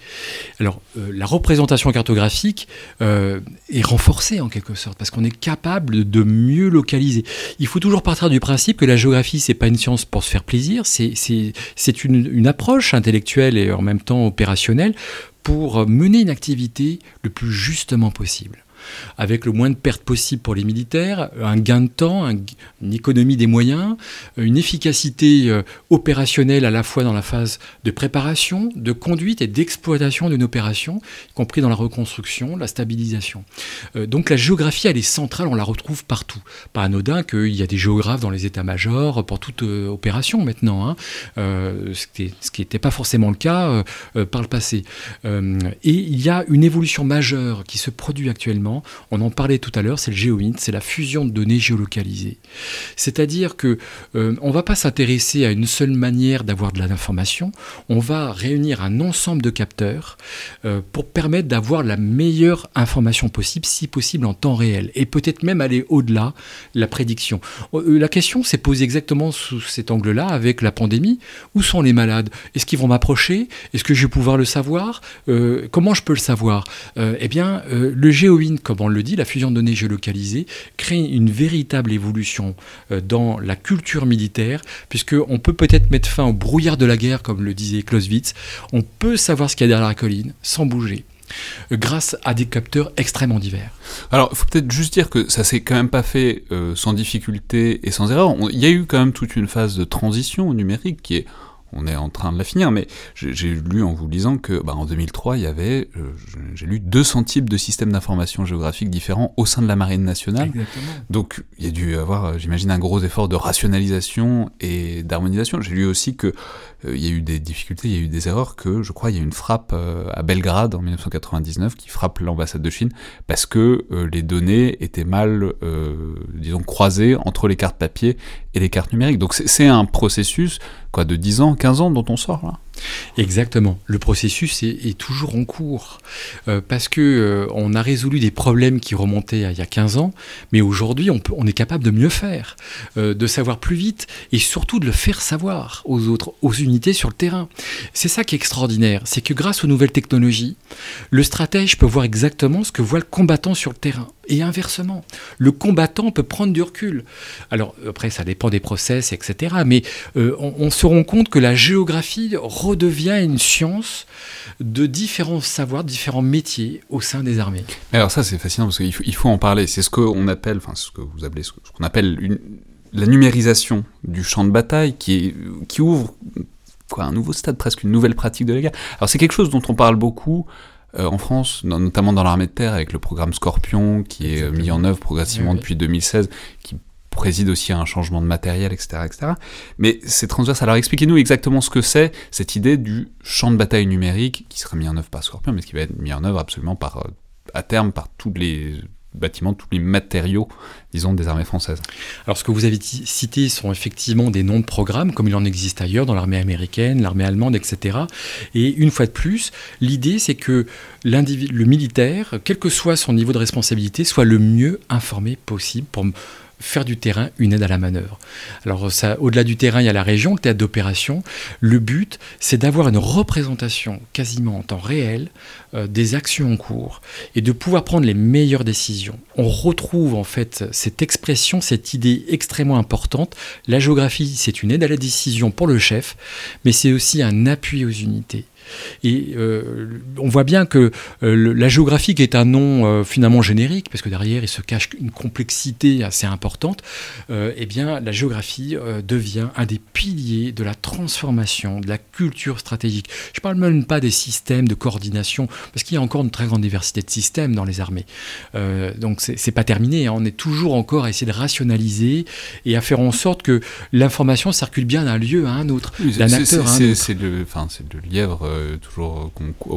Alors euh, la représentation cartographique euh, est renforcée en quelque sorte, parce qu'on est capable de mieux localiser. Il faut toujours partir du principe que la géographie, c'est pas une science pour se faire plaisir, c'est une approche intellectuelle et en même temps opérationnelle pour mener une activité le plus justement possible avec le moins de pertes possible pour les militaires, un gain de temps, une économie des moyens, une efficacité euh, opérationnelle à la fois dans la phase de préparation, de conduite et d'exploitation d'une opération, y compris dans la reconstruction, la stabilisation. Euh, donc la géographie, elle est centrale, on la retrouve partout. Pas anodin qu'il y a des géographes dans les états-majors pour toute euh, opération maintenant, hein. ce qui n'était pas forcément le cas par le passé. et il y a une évolution majeure qui se produit actuellement on en parlait tout à l'heure, c'est le GeoInt, c'est la fusion de données géolocalisées. C'est-à-dire que euh, on va pas s'intéresser à une seule manière d'avoir de l'information, on va réunir un ensemble de capteurs euh, pour permettre d'avoir la meilleure information possible, si possible en temps réel, et peut-être même aller au-delà la prédiction. Euh, la question s'est posée exactement sous cet angle-là avec la pandémie. Où sont les malades? Est-ce qu'ils vont m'approcher? Est-ce que je vais pouvoir le savoir? Comment je peux le savoir? Eh bien, le GeoInt comme on le dit, la fusion de données géolocalisées crée une véritable évolution euh, dans la culture militaire, puisqu'on peut peut-être mettre fin au brouillard de la guerre, comme le disait Clausewitz. On peut savoir ce qu'il y a derrière la colline sans bouger euh, grâce à des capteurs extrêmement divers. Alors, il faut peut-être juste dire que ça s'est quand même pas fait euh, sans difficulté et sans erreur. Il y a eu quand même toute une phase de transition numérique qui est on est en train de la finir, mais j'ai lu en vous lisant que bah, en 2003, il y avait, euh, j'ai lu 200 types de systèmes d'information géographique différents au sein de la marine nationale. Exactement. Donc il y a dû avoir, euh, j'imagine, un gros effort de rationalisation et d'harmonisation. J'ai lu aussi que euh, il y a eu des difficultés, il y a eu des erreurs, que je crois il y a eu une frappe à Belgrade en 1999 qui frappe l'ambassade de Chine parce que les données étaient mal, disons, croisées entre les cartes papier et les cartes numériques. Donc c'est un processus quoi, de 10 ans, 15 ans dont on sort là. Exactement. Le processus est, toujours en cours euh, parce que euh, on a résolu des problèmes qui remontaient il y a 15 ans, mais aujourd'hui on, est capable de mieux faire, euh, de savoir plus vite et surtout de le faire savoir aux autres, aux unités sur le terrain. C'est ça qui est extraordinaire, c'est que grâce aux nouvelles technologies, le stratège peut voir exactement ce que voit le combattant sur le terrain. Et inversement, le combattant peut prendre du recul. Alors après, ça dépend des process, etc. Mais on, se rend compte que la géographie redevient une science de différents savoirs, différents métiers au sein des armées. Alors ça c'est fascinant parce qu'il faut, il faut en parler. C'est ce qu'on appelle, enfin ce que vous appelez, ce qu'on appelle une, la numérisation du champ de bataille qui, est, qui ouvre quoi, un nouveau stade, presque une nouvelle pratique de la guerre. Alors c'est quelque chose dont on parle beaucoup. Euh, en France, notamment dans l'armée de terre, avec le programme Scorpion, qui est mis en œuvre progressivement depuis 2016, qui préside aussi à un changement de matériel, etc. etc. Mais c'est transverse. Alors expliquez-nous exactement ce que c'est cette idée du champ de bataille numérique qui sera mis en œuvre par Scorpion, mais qui va être mis en œuvre absolument par, euh, à terme par tous les bâtiments, tous les matériaux, disons, des armées françaises. Alors ce que vous avez cité sont effectivement des noms de programmes, comme il en existe ailleurs, dans l'armée américaine, l'armée allemande, etc. Et une fois de plus, l'idée c'est que le militaire, quel que soit son niveau de responsabilité, soit le mieux informé possible pour faire du terrain une aide à la manœuvre. Alors au-delà du terrain, il y a la région, le théâtre d'opération. Le but, c'est d'avoir une représentation quasiment en temps réel euh, des actions en cours et de pouvoir prendre les meilleures décisions. On retrouve en fait cette expression, cette idée extrêmement importante. La géographie, c'est une aide à la décision pour le chef, mais c'est aussi un appui aux unités. Et euh, on voit bien que euh, la géographie est un nom euh, finalement générique, parce que derrière il se cache une complexité assez importante, eh bien la géographie devient un des piliers de la transformation, de la culture stratégique. Je ne parle même pas des systèmes de coordination, parce qu'il y a encore une très grande diversité de systèmes dans les armées. donc c'est pas terminé, hein. on est toujours encore à essayer de rationaliser et à faire en sorte que l'information circule bien d'un lieu à un autre, d'un acteur à un autre. C'est le, le lièvre euh, toujours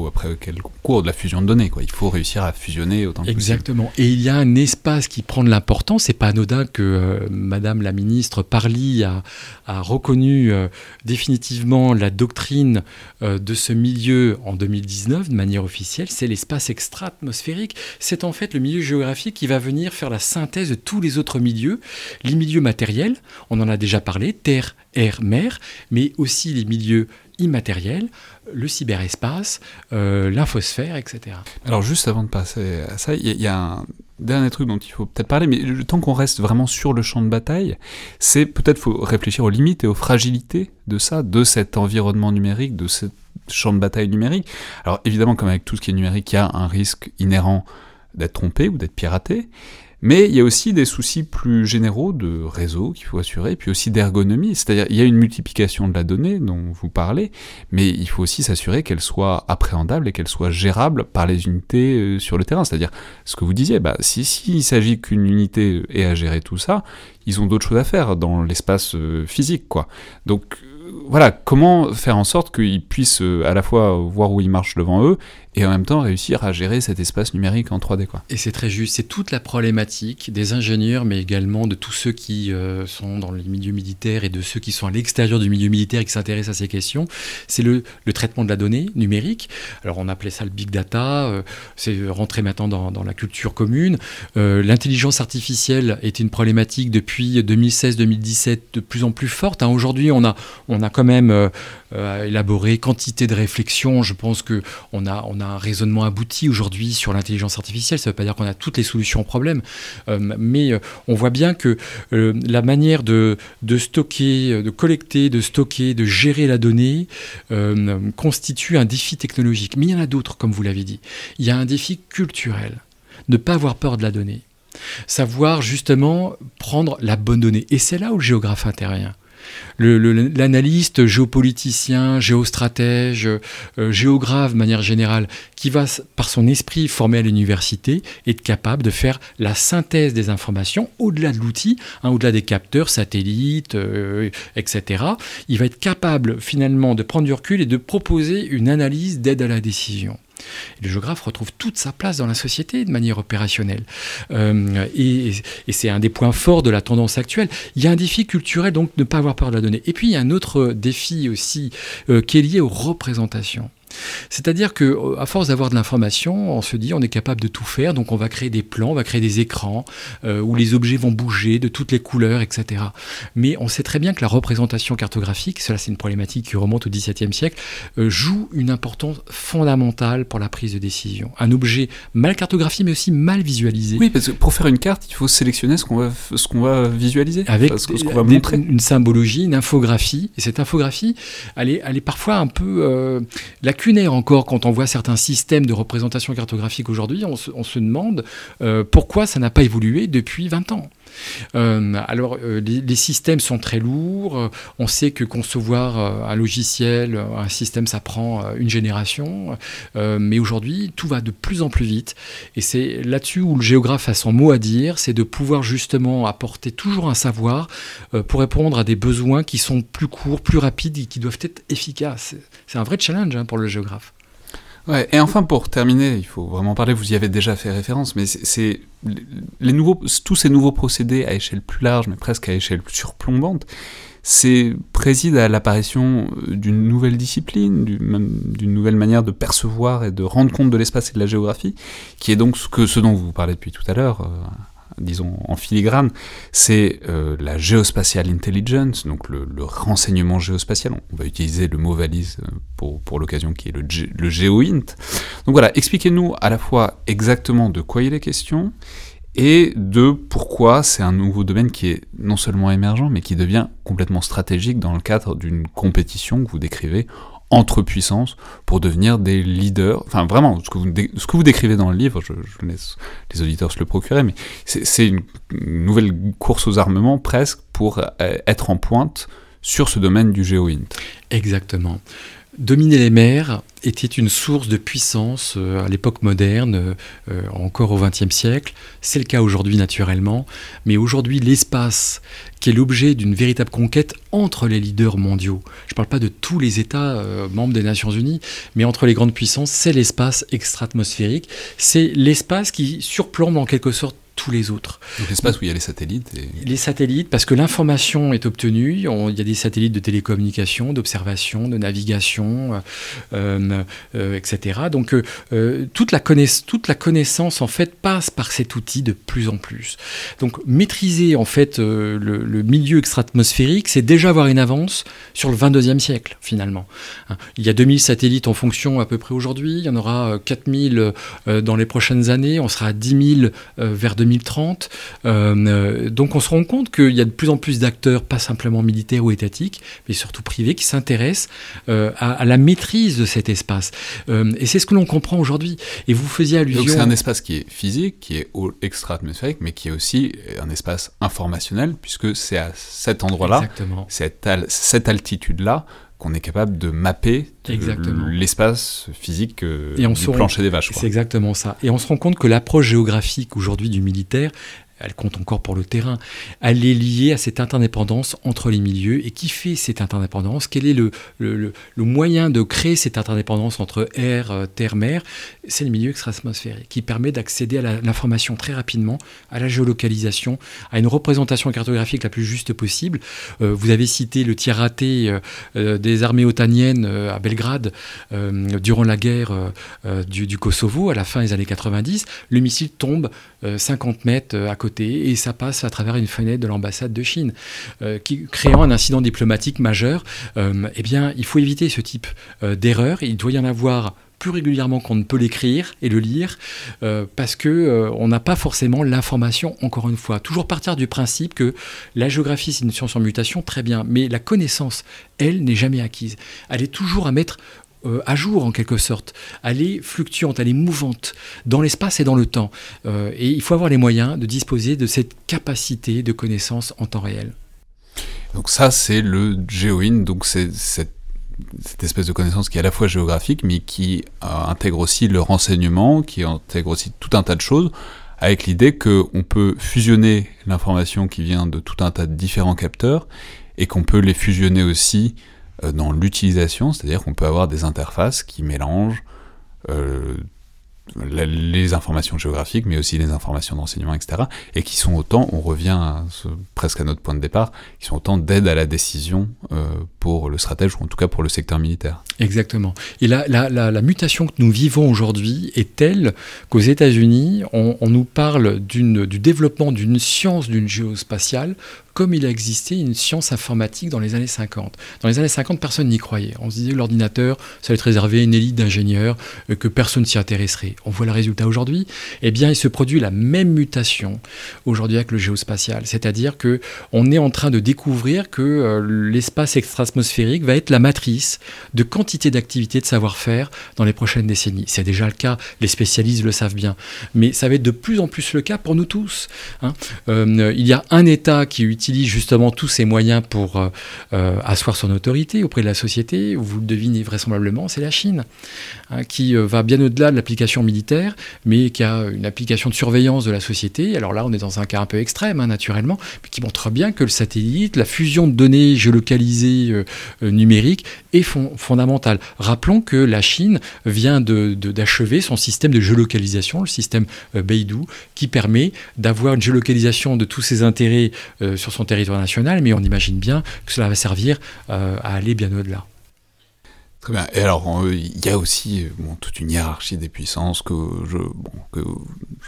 après quel cours de la fusion de données. Quoi. Il faut réussir à fusionner autant que Exactement. Et il y a un espace qui prend de l'importance. C'est pas anodin que euh, Madame la ministre Parly a, a reconnu euh, définitivement la doctrine de ce milieu en 2019 de manière officielle. C'est l'espace extra-atmosphérique. C'est en fait le milieu géographique qui va venir faire la synthèse de tous les autres milieux. Les milieux matériels, on en a déjà parlé, terre, air, mer, mais aussi les milieux immatériels, le cyberespace, euh, l'infosphère, etc. Alors juste avant de passer à ça, il y, a un dernier truc dont il faut peut-être parler, mais le temps qu'on reste vraiment sur le champ de bataille, c'est peut-être faut réfléchir aux limites et aux fragilités de ça, de cet environnement numérique, de ce champ de bataille numérique. Alors évidemment, comme avec tout ce qui est numérique, il y a un risque inhérent d'être trompé ou d'être piraté. Mais il y a aussi des soucis plus généraux de réseau qu'il faut assurer, puis aussi d'ergonomie. C'est-à-dire, il y a une multiplication de la donnée dont vous parlez, mais il faut aussi s'assurer qu'elle soit appréhendable et qu'elle soit gérable par les unités euh, sur le terrain. C'est-à-dire, ce que vous disiez, bah, si s'il s'agit qu'une unité ait à gérer tout ça, ils ont d'autres choses à faire dans l'espace euh, physique, quoi. Donc, voilà, comment faire en sorte qu'ils puissent euh, à la fois voir où ils marchent devant eux et en même temps réussir à gérer cet espace numérique en 3D. Quoi. Et c'est très juste, c'est toute la problématique des ingénieurs, mais également de tous ceux qui euh, sont dans les milieux militaires et de ceux qui sont à l'extérieur du milieu militaire et qui s'intéressent à ces questions. C'est le, traitement de la donnée numérique. Alors on appelait ça le big data, euh, c'est rentré maintenant dans, la culture commune. L'intelligence artificielle est une problématique depuis 2016-2017 de plus en plus forte. Hein. Aujourd'hui, on a, on a quand même euh, euh, élaboré quantité de réflexions. Je pense qu'on a, on a un raisonnement abouti aujourd'hui sur l'intelligence artificielle. Ça ne veut pas dire qu'on a toutes les solutions au problème, euh, mais on voit bien que la manière de, de, stocker, de collecter, de stocker, de gérer la donnée constitue un défi technologique. Mais il y en a d'autres, comme vous l'avez dit. Il y a un défi culturel. Ne pas avoir peur de la donnée. Savoir justement prendre la bonne donnée. Et c'est là où le géographe intervient l'analyste géopoliticien, géostratège, euh, géographe de manière générale, qui va par son esprit formé à l'université, être capable de faire la synthèse des informations au-delà de l'outil, hein, au-delà des capteurs, satellites, euh, etc. Il va être capable finalement de prendre du recul et de proposer une analyse d'aide à la décision le géographe retrouve toute sa place dans la société de manière opérationnelle. Euh, et, c'est un des points forts de la tendance actuelle. Il y a un défi culturel, donc ne pas avoir peur de la donnée. Et puis il y a un autre défi aussi euh, qui est lié aux représentations. C'est-à-dire que euh, à force d'avoir de l'information, on se dit on est capable de tout faire, donc on va créer des plans, on va créer des écrans euh, où les objets vont bouger de toutes les couleurs, etc. Mais on sait très bien que la représentation cartographique, cela c'est une problématique qui remonte au XVIIe siècle, euh, joue une importance fondamentale pour la prise de décision. Un objet mal cartographié, mais aussi mal visualisé. Oui, parce que pour faire une carte, il faut sélectionner ce qu'on va, ce qu'on va visualiser, avec ce qu'on va montrer. Une symbologie, une infographie. Et cette infographie, elle est, elle est parfois un peu euh, encore quand on voit certains systèmes de représentation cartographique aujourd'hui. On, se demande euh, pourquoi ça n'a pas évolué depuis 20 ans. Euh, alors, euh, les, systèmes sont très lourds. On sait que concevoir un logiciel, un système, ça prend une génération. mais aujourd'hui, tout va de plus en plus vite. Et c'est là-dessus où le géographe a son mot à dire, c'est de pouvoir justement apporter toujours un savoir pour répondre à des besoins qui sont plus courts, plus rapides et qui doivent être efficaces. C'est un vrai challenge hein, pour le géographe. Et enfin, pour terminer, il faut vraiment parler, vous y avez déjà fait référence, mais c'est les nouveaux, tous ces nouveaux procédés à échelle plus large, mais presque à échelle surplombante, c'est préside à l'apparition d'une nouvelle discipline, d'une nouvelle manière de percevoir et de rendre compte de l'espace et de la géographie, qui est donc ce dont vous parlez depuis tout à l'heure, euh, disons en filigrane, c'est euh, la géospatial intelligence, donc le, renseignement géospatial. On va utiliser le mot valise euh, pour, pour l'occasion qui est le, le GeoInt. Donc voilà, expliquez-nous à la fois exactement de quoi il est question et de pourquoi c'est un nouveau domaine qui est non seulement émergent, mais qui devient complètement stratégique dans le cadre d'une compétition que vous décrivez entre puissances pour devenir des leaders. Enfin, vraiment, ce que vous, ce que vous décrivez dans le livre, je, laisse les auditeurs se le procurer, mais c'est une, nouvelle course aux armements presque pour euh, être en pointe sur ce domaine du géoint. Exactement. Dominer les mers était une source de puissance euh, à l'époque moderne, euh, encore au XXe siècle. C'est le cas aujourd'hui naturellement, mais aujourd'hui l'espace qui est l'objet d'une véritable conquête entre les leaders mondiaux. Je ne parle pas de tous les États euh, membres des Nations Unies, mais entre les grandes puissances, c'est l'espace extra-atmosphérique. C'est l'espace qui surplombe en quelque sorte tous les autres. Donc l'espace où il y a les satellites Les satellites, parce que l'information est obtenue, il y a des satellites de télécommunication, d'observation, de navigation, euh, euh, etc. Donc euh, toute, la toute la connaissance en fait passe par cet outil de plus en plus. Donc maîtriser en fait le, milieu extra-atmosphérique, c'est déjà avoir une avance sur le 22e siècle finalement. Hein, il y a 2000 satellites en fonction à peu près aujourd'hui, il y en aura 4000 dans les prochaines années, on sera à 10 000 vers 2000 2030. Euh, euh, donc on se rend compte qu'il y a de plus en plus d'acteurs, pas simplement militaires ou étatiques, mais surtout privés, qui s'intéressent euh, à, la maîtrise de cet espace. et c'est ce que l'on comprend aujourd'hui. Et vous faisiez allusion... Donc c'est un espace qui est physique, qui est extra-atmosphérique, mais qui est aussi un espace informationnel, puisque c'est à cet endroit-là, cette, cette altitude-là, qu'on est capable de mapper l'espace physique euh, et on du plancher des vaches. C'est exactement ça. Et on se rend compte que l'approche géographique aujourd'hui du militaire, elle compte encore pour le terrain, elle est liée à cette interdépendance entre les milieux. Et qui fait cette interdépendance? Quel est le, moyen de créer cette interdépendance entre air, euh, terre, mer? C'est le milieu extra-atmosphérique qui permet d'accéder à l'information très rapidement, à la géolocalisation, à une représentation cartographique la plus juste possible. Euh, vous avez cité le tir raté euh, des armées otaniennes à Belgrade durant la guerre du, du, Kosovo à la fin des années 90. Le missile tombe 50 mètres à côté et ça passe à travers une fenêtre de l'ambassade de Chine, euh, qui, créant un incident diplomatique majeur. Euh, eh bien, il faut éviter ce type euh, d'erreur. Il doit y en avoir plus régulièrement qu'on ne peut l'écrire et le lire parce que on n'a pas forcément l'information encore une fois toujours partir du principe que la géographie c'est une science en mutation très bien mais la connaissance elle n'est jamais acquise elle est toujours à mettre euh, à jour en quelque sorte. Elle est fluctuante, elle est mouvante dans l'espace et dans le temps. Euh, et il faut avoir les moyens de disposer de cette capacité de connaissance en temps réel. Donc ça, c'est le GeoIn, donc c'est cette, espèce de connaissance qui est à la fois géographique, mais qui euh, intègre aussi le renseignement, qui intègre aussi tout un tas de choses, avec l'idée qu'on peut fusionner l'information qui vient de tout un tas de différents capteurs, et qu'on peut les fusionner aussi dans l'utilisation, c'est-à-dire qu'on peut avoir des interfaces qui mélangent euh, les informations géographiques, mais aussi les informations d'enseignement, etc., et qui sont autant, on revient presque à notre point de départ, qui sont autant d'aide à la décision euh, pour le stratège, ou en tout cas pour le secteur militaire. Exactement. Et la, la, mutation que nous vivons aujourd'hui est telle qu'aux États-Unis, on, nous parle du développement d'une science d'une géospatiale comme il a existé une science informatique dans les années 50. Dans les années 50, personne n'y croyait. On se disait que l'ordinateur, ça allait être réservé à une élite d'ingénieurs, euh, que personne s'y intéresserait. On voit le résultat aujourd'hui. Eh bien, il se produit la même mutation aujourd'hui avec le géospatial. C'est-à-dire que on est en train de découvrir que euh, l'espace extra-atmosphérique va être la matrice de quantité d'activités de savoir-faire dans les prochaines décennies. C'est déjà le cas, les spécialistes le savent bien. Mais ça va être de plus en plus le cas pour nous tous. Hein. Euh, il y a un État qui utilise utilise justement tous ces moyens pour euh, euh, asseoir son autorité auprès de la société, vous le devinez vraisemblablement, c'est la Chine, hein, qui euh, va bien au-delà de l'application militaire, mais qui a une application de surveillance de la société. Alors là, on est dans un cas un peu extrême, hein, naturellement, mais qui montre bien que le satellite, la fusion de données géolocalisées numériques est fondamentale. Rappelons que la Chine vient d'achever son système de géolocalisation, le système Beidou, qui permet d'avoir une géolocalisation de tous ses intérêts sur son territoire national, mais on imagine bien que cela va servir à aller bien au-delà. Très bien. Et alors, il y a aussi toute une hiérarchie des puissances que je,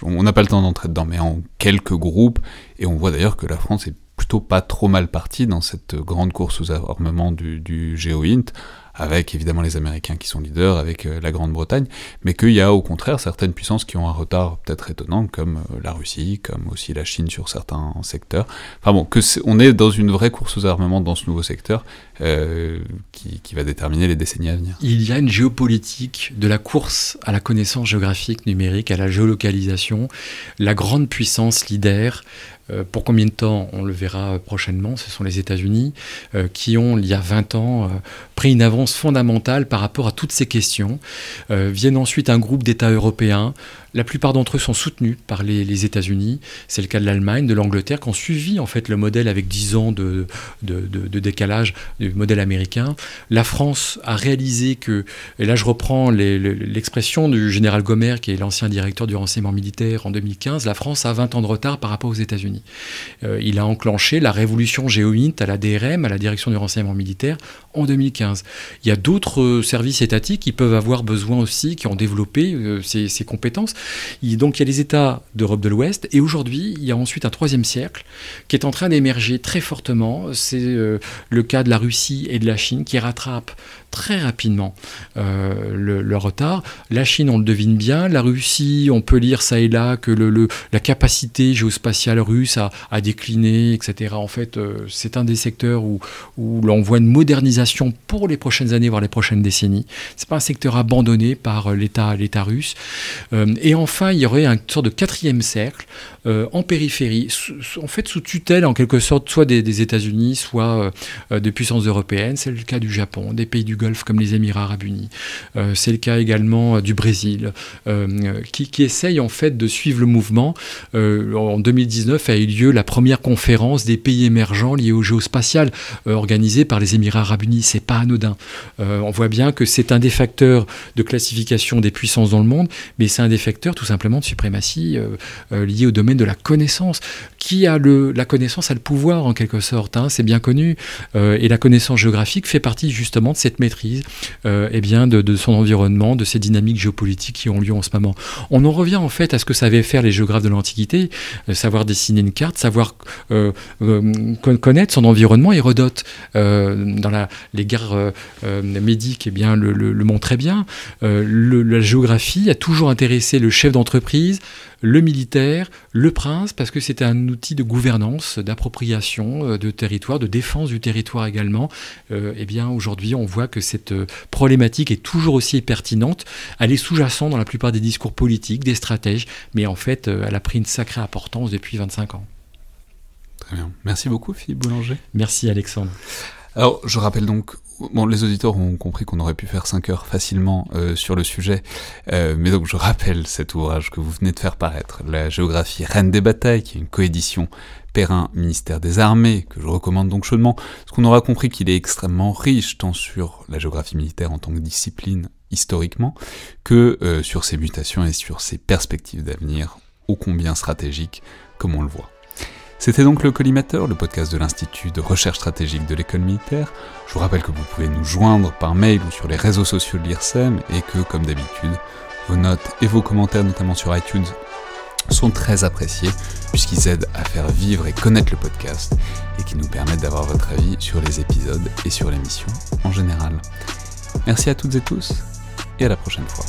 on n'a pas le temps d'entrer dedans, mais en quelques groupes, et on voit d'ailleurs que la France est plutôt pas trop mal partie dans cette grande course aux armements du, du GeoInt, avec évidemment les Américains qui sont leaders, avec euh, la Grande-Bretagne, mais qu'il y a au contraire certaines puissances qui ont un retard peut-être étonnant, comme euh, la Russie, comme aussi la Chine sur certains secteurs. Enfin bon, que est, on est dans une vraie course aux armements dans ce nouveau secteur euh, qui, va déterminer les décennies à venir. Il y a une géopolitique de la course à la connaissance géographique numérique, à la géolocalisation, la grande puissance leader pour combien de temps On le verra prochainement. Ce sont les États-Unis euh, qui ont, il y a 20 ans, euh, pris une avance fondamentale par rapport à toutes ces questions. viennent ensuite un groupe d'États européens la plupart d'entre eux sont soutenus par les, États-Unis. C'est le cas de l'Allemagne, de l'Angleterre, qui ont suivi en fait le modèle avec 10 ans de, décalage du modèle américain. La France a réalisé que, et là je reprends l'expression du général Gomer, qui est l'ancien directeur du renseignement militaire en 2015, la France a 20 ans de retard par rapport aux États-Unis. Euh, il a enclenché la révolution GeoInt à la DRM, à la direction du renseignement militaire, en 2015. Il y a d'autres services étatiques qui peuvent avoir besoin aussi, qui ont développé euh, ces compétences. Donc il y a les États d'Europe de l'Ouest, et aujourd'hui il y a ensuite un troisième cercle qui est en train d'émerger très fortement. C'est euh, le cas de la Russie et de la Chine qui rattrapent très rapidement euh, le, retard. La Chine, on le devine bien. La Russie, on peut lire ça et là que la capacité géospatiale russe a, décliné, etc. En fait, euh, c'est un des secteurs où, l'on voit une modernisation pour les prochaines années, voire les prochaines décennies. C'est pas un secteur abandonné par l'État, russe. et enfin, il y aurait un sorte de quatrième cercle euh, en périphérie, en fait sous tutelle en quelque sorte, soit des, États-Unis, soit euh, euh, des puissances européennes. C'est le cas du Japon, des pays du Golfe comme les Émirats arabes unis. c'est le cas également du Brésil, qui, qui, essaye en fait de suivre le mouvement. en 2019 a eu lieu la première conférence des pays émergents liés au géospatial organisée par les Émirats arabes unis. C'est pas anodin. on voit bien que c'est un des facteurs de classification des puissances dans le monde, mais c'est un des facteurs tout simplement de suprématie lié au domaine de la connaissance. Qui a le, la connaissance a le pouvoir en quelque sorte, hein, c'est bien connu. Euh, et la connaissance géographique fait partie justement de cette maîtrise euh, eh bien de, son environnement, de ces dynamiques géopolitiques qui ont lieu en ce moment. On en revient en fait à ce que savaient faire les géographes de l'Antiquité, euh, savoir dessiner une carte, savoir connaître son environnement. Hérodote, dans les guerres médiques, eh bien, le, le, le montrait bien. la géographie a toujours intéressé le chef d'entreprise, le militaire, le prince, parce que c'était un outil de gouvernance, d'appropriation euh, de territoire, de défense du territoire également. Euh, eh bien, aujourd'hui, on voit que cette euh, problématique est toujours aussi pertinente. Elle est sous-jacente dans la plupart des discours politiques, des stratèges, mais en fait, elle a pris une sacrée importance depuis 25 ans. Très bien. Merci beaucoup, Philippe Boulanger. Merci, Alexandre. Alors, je rappelle donc Bon, les auditeurs ont compris qu'on aurait pu faire 5 heures facilement euh, sur le sujet, euh, mais donc je rappelle cet ouvrage que vous venez de faire paraître, La géographie reine des batailles, qui est une coédition Perrin ministère des Armées, que je recommande donc chaudement, parce qu'on aura compris qu'il est extrêmement riche, tant sur la géographie militaire en tant que discipline historiquement, que euh, sur ses mutations et sur ses perspectives d'avenir, ô combien stratégiques, comme on le voit. C'était donc le Collimateur, le podcast de l'Institut de recherche stratégique de l'école militaire. Je vous rappelle que vous pouvez nous joindre par mail ou sur les réseaux sociaux de l'IRSEM et que, comme d'habitude, vos notes et vos commentaires, notamment sur iTunes, sont très appréciés puisqu'ils aident à faire vivre et connaître le podcast et qui nous permettent d'avoir votre avis sur les épisodes et sur l'émission en général. Merci à toutes et tous et à la prochaine fois.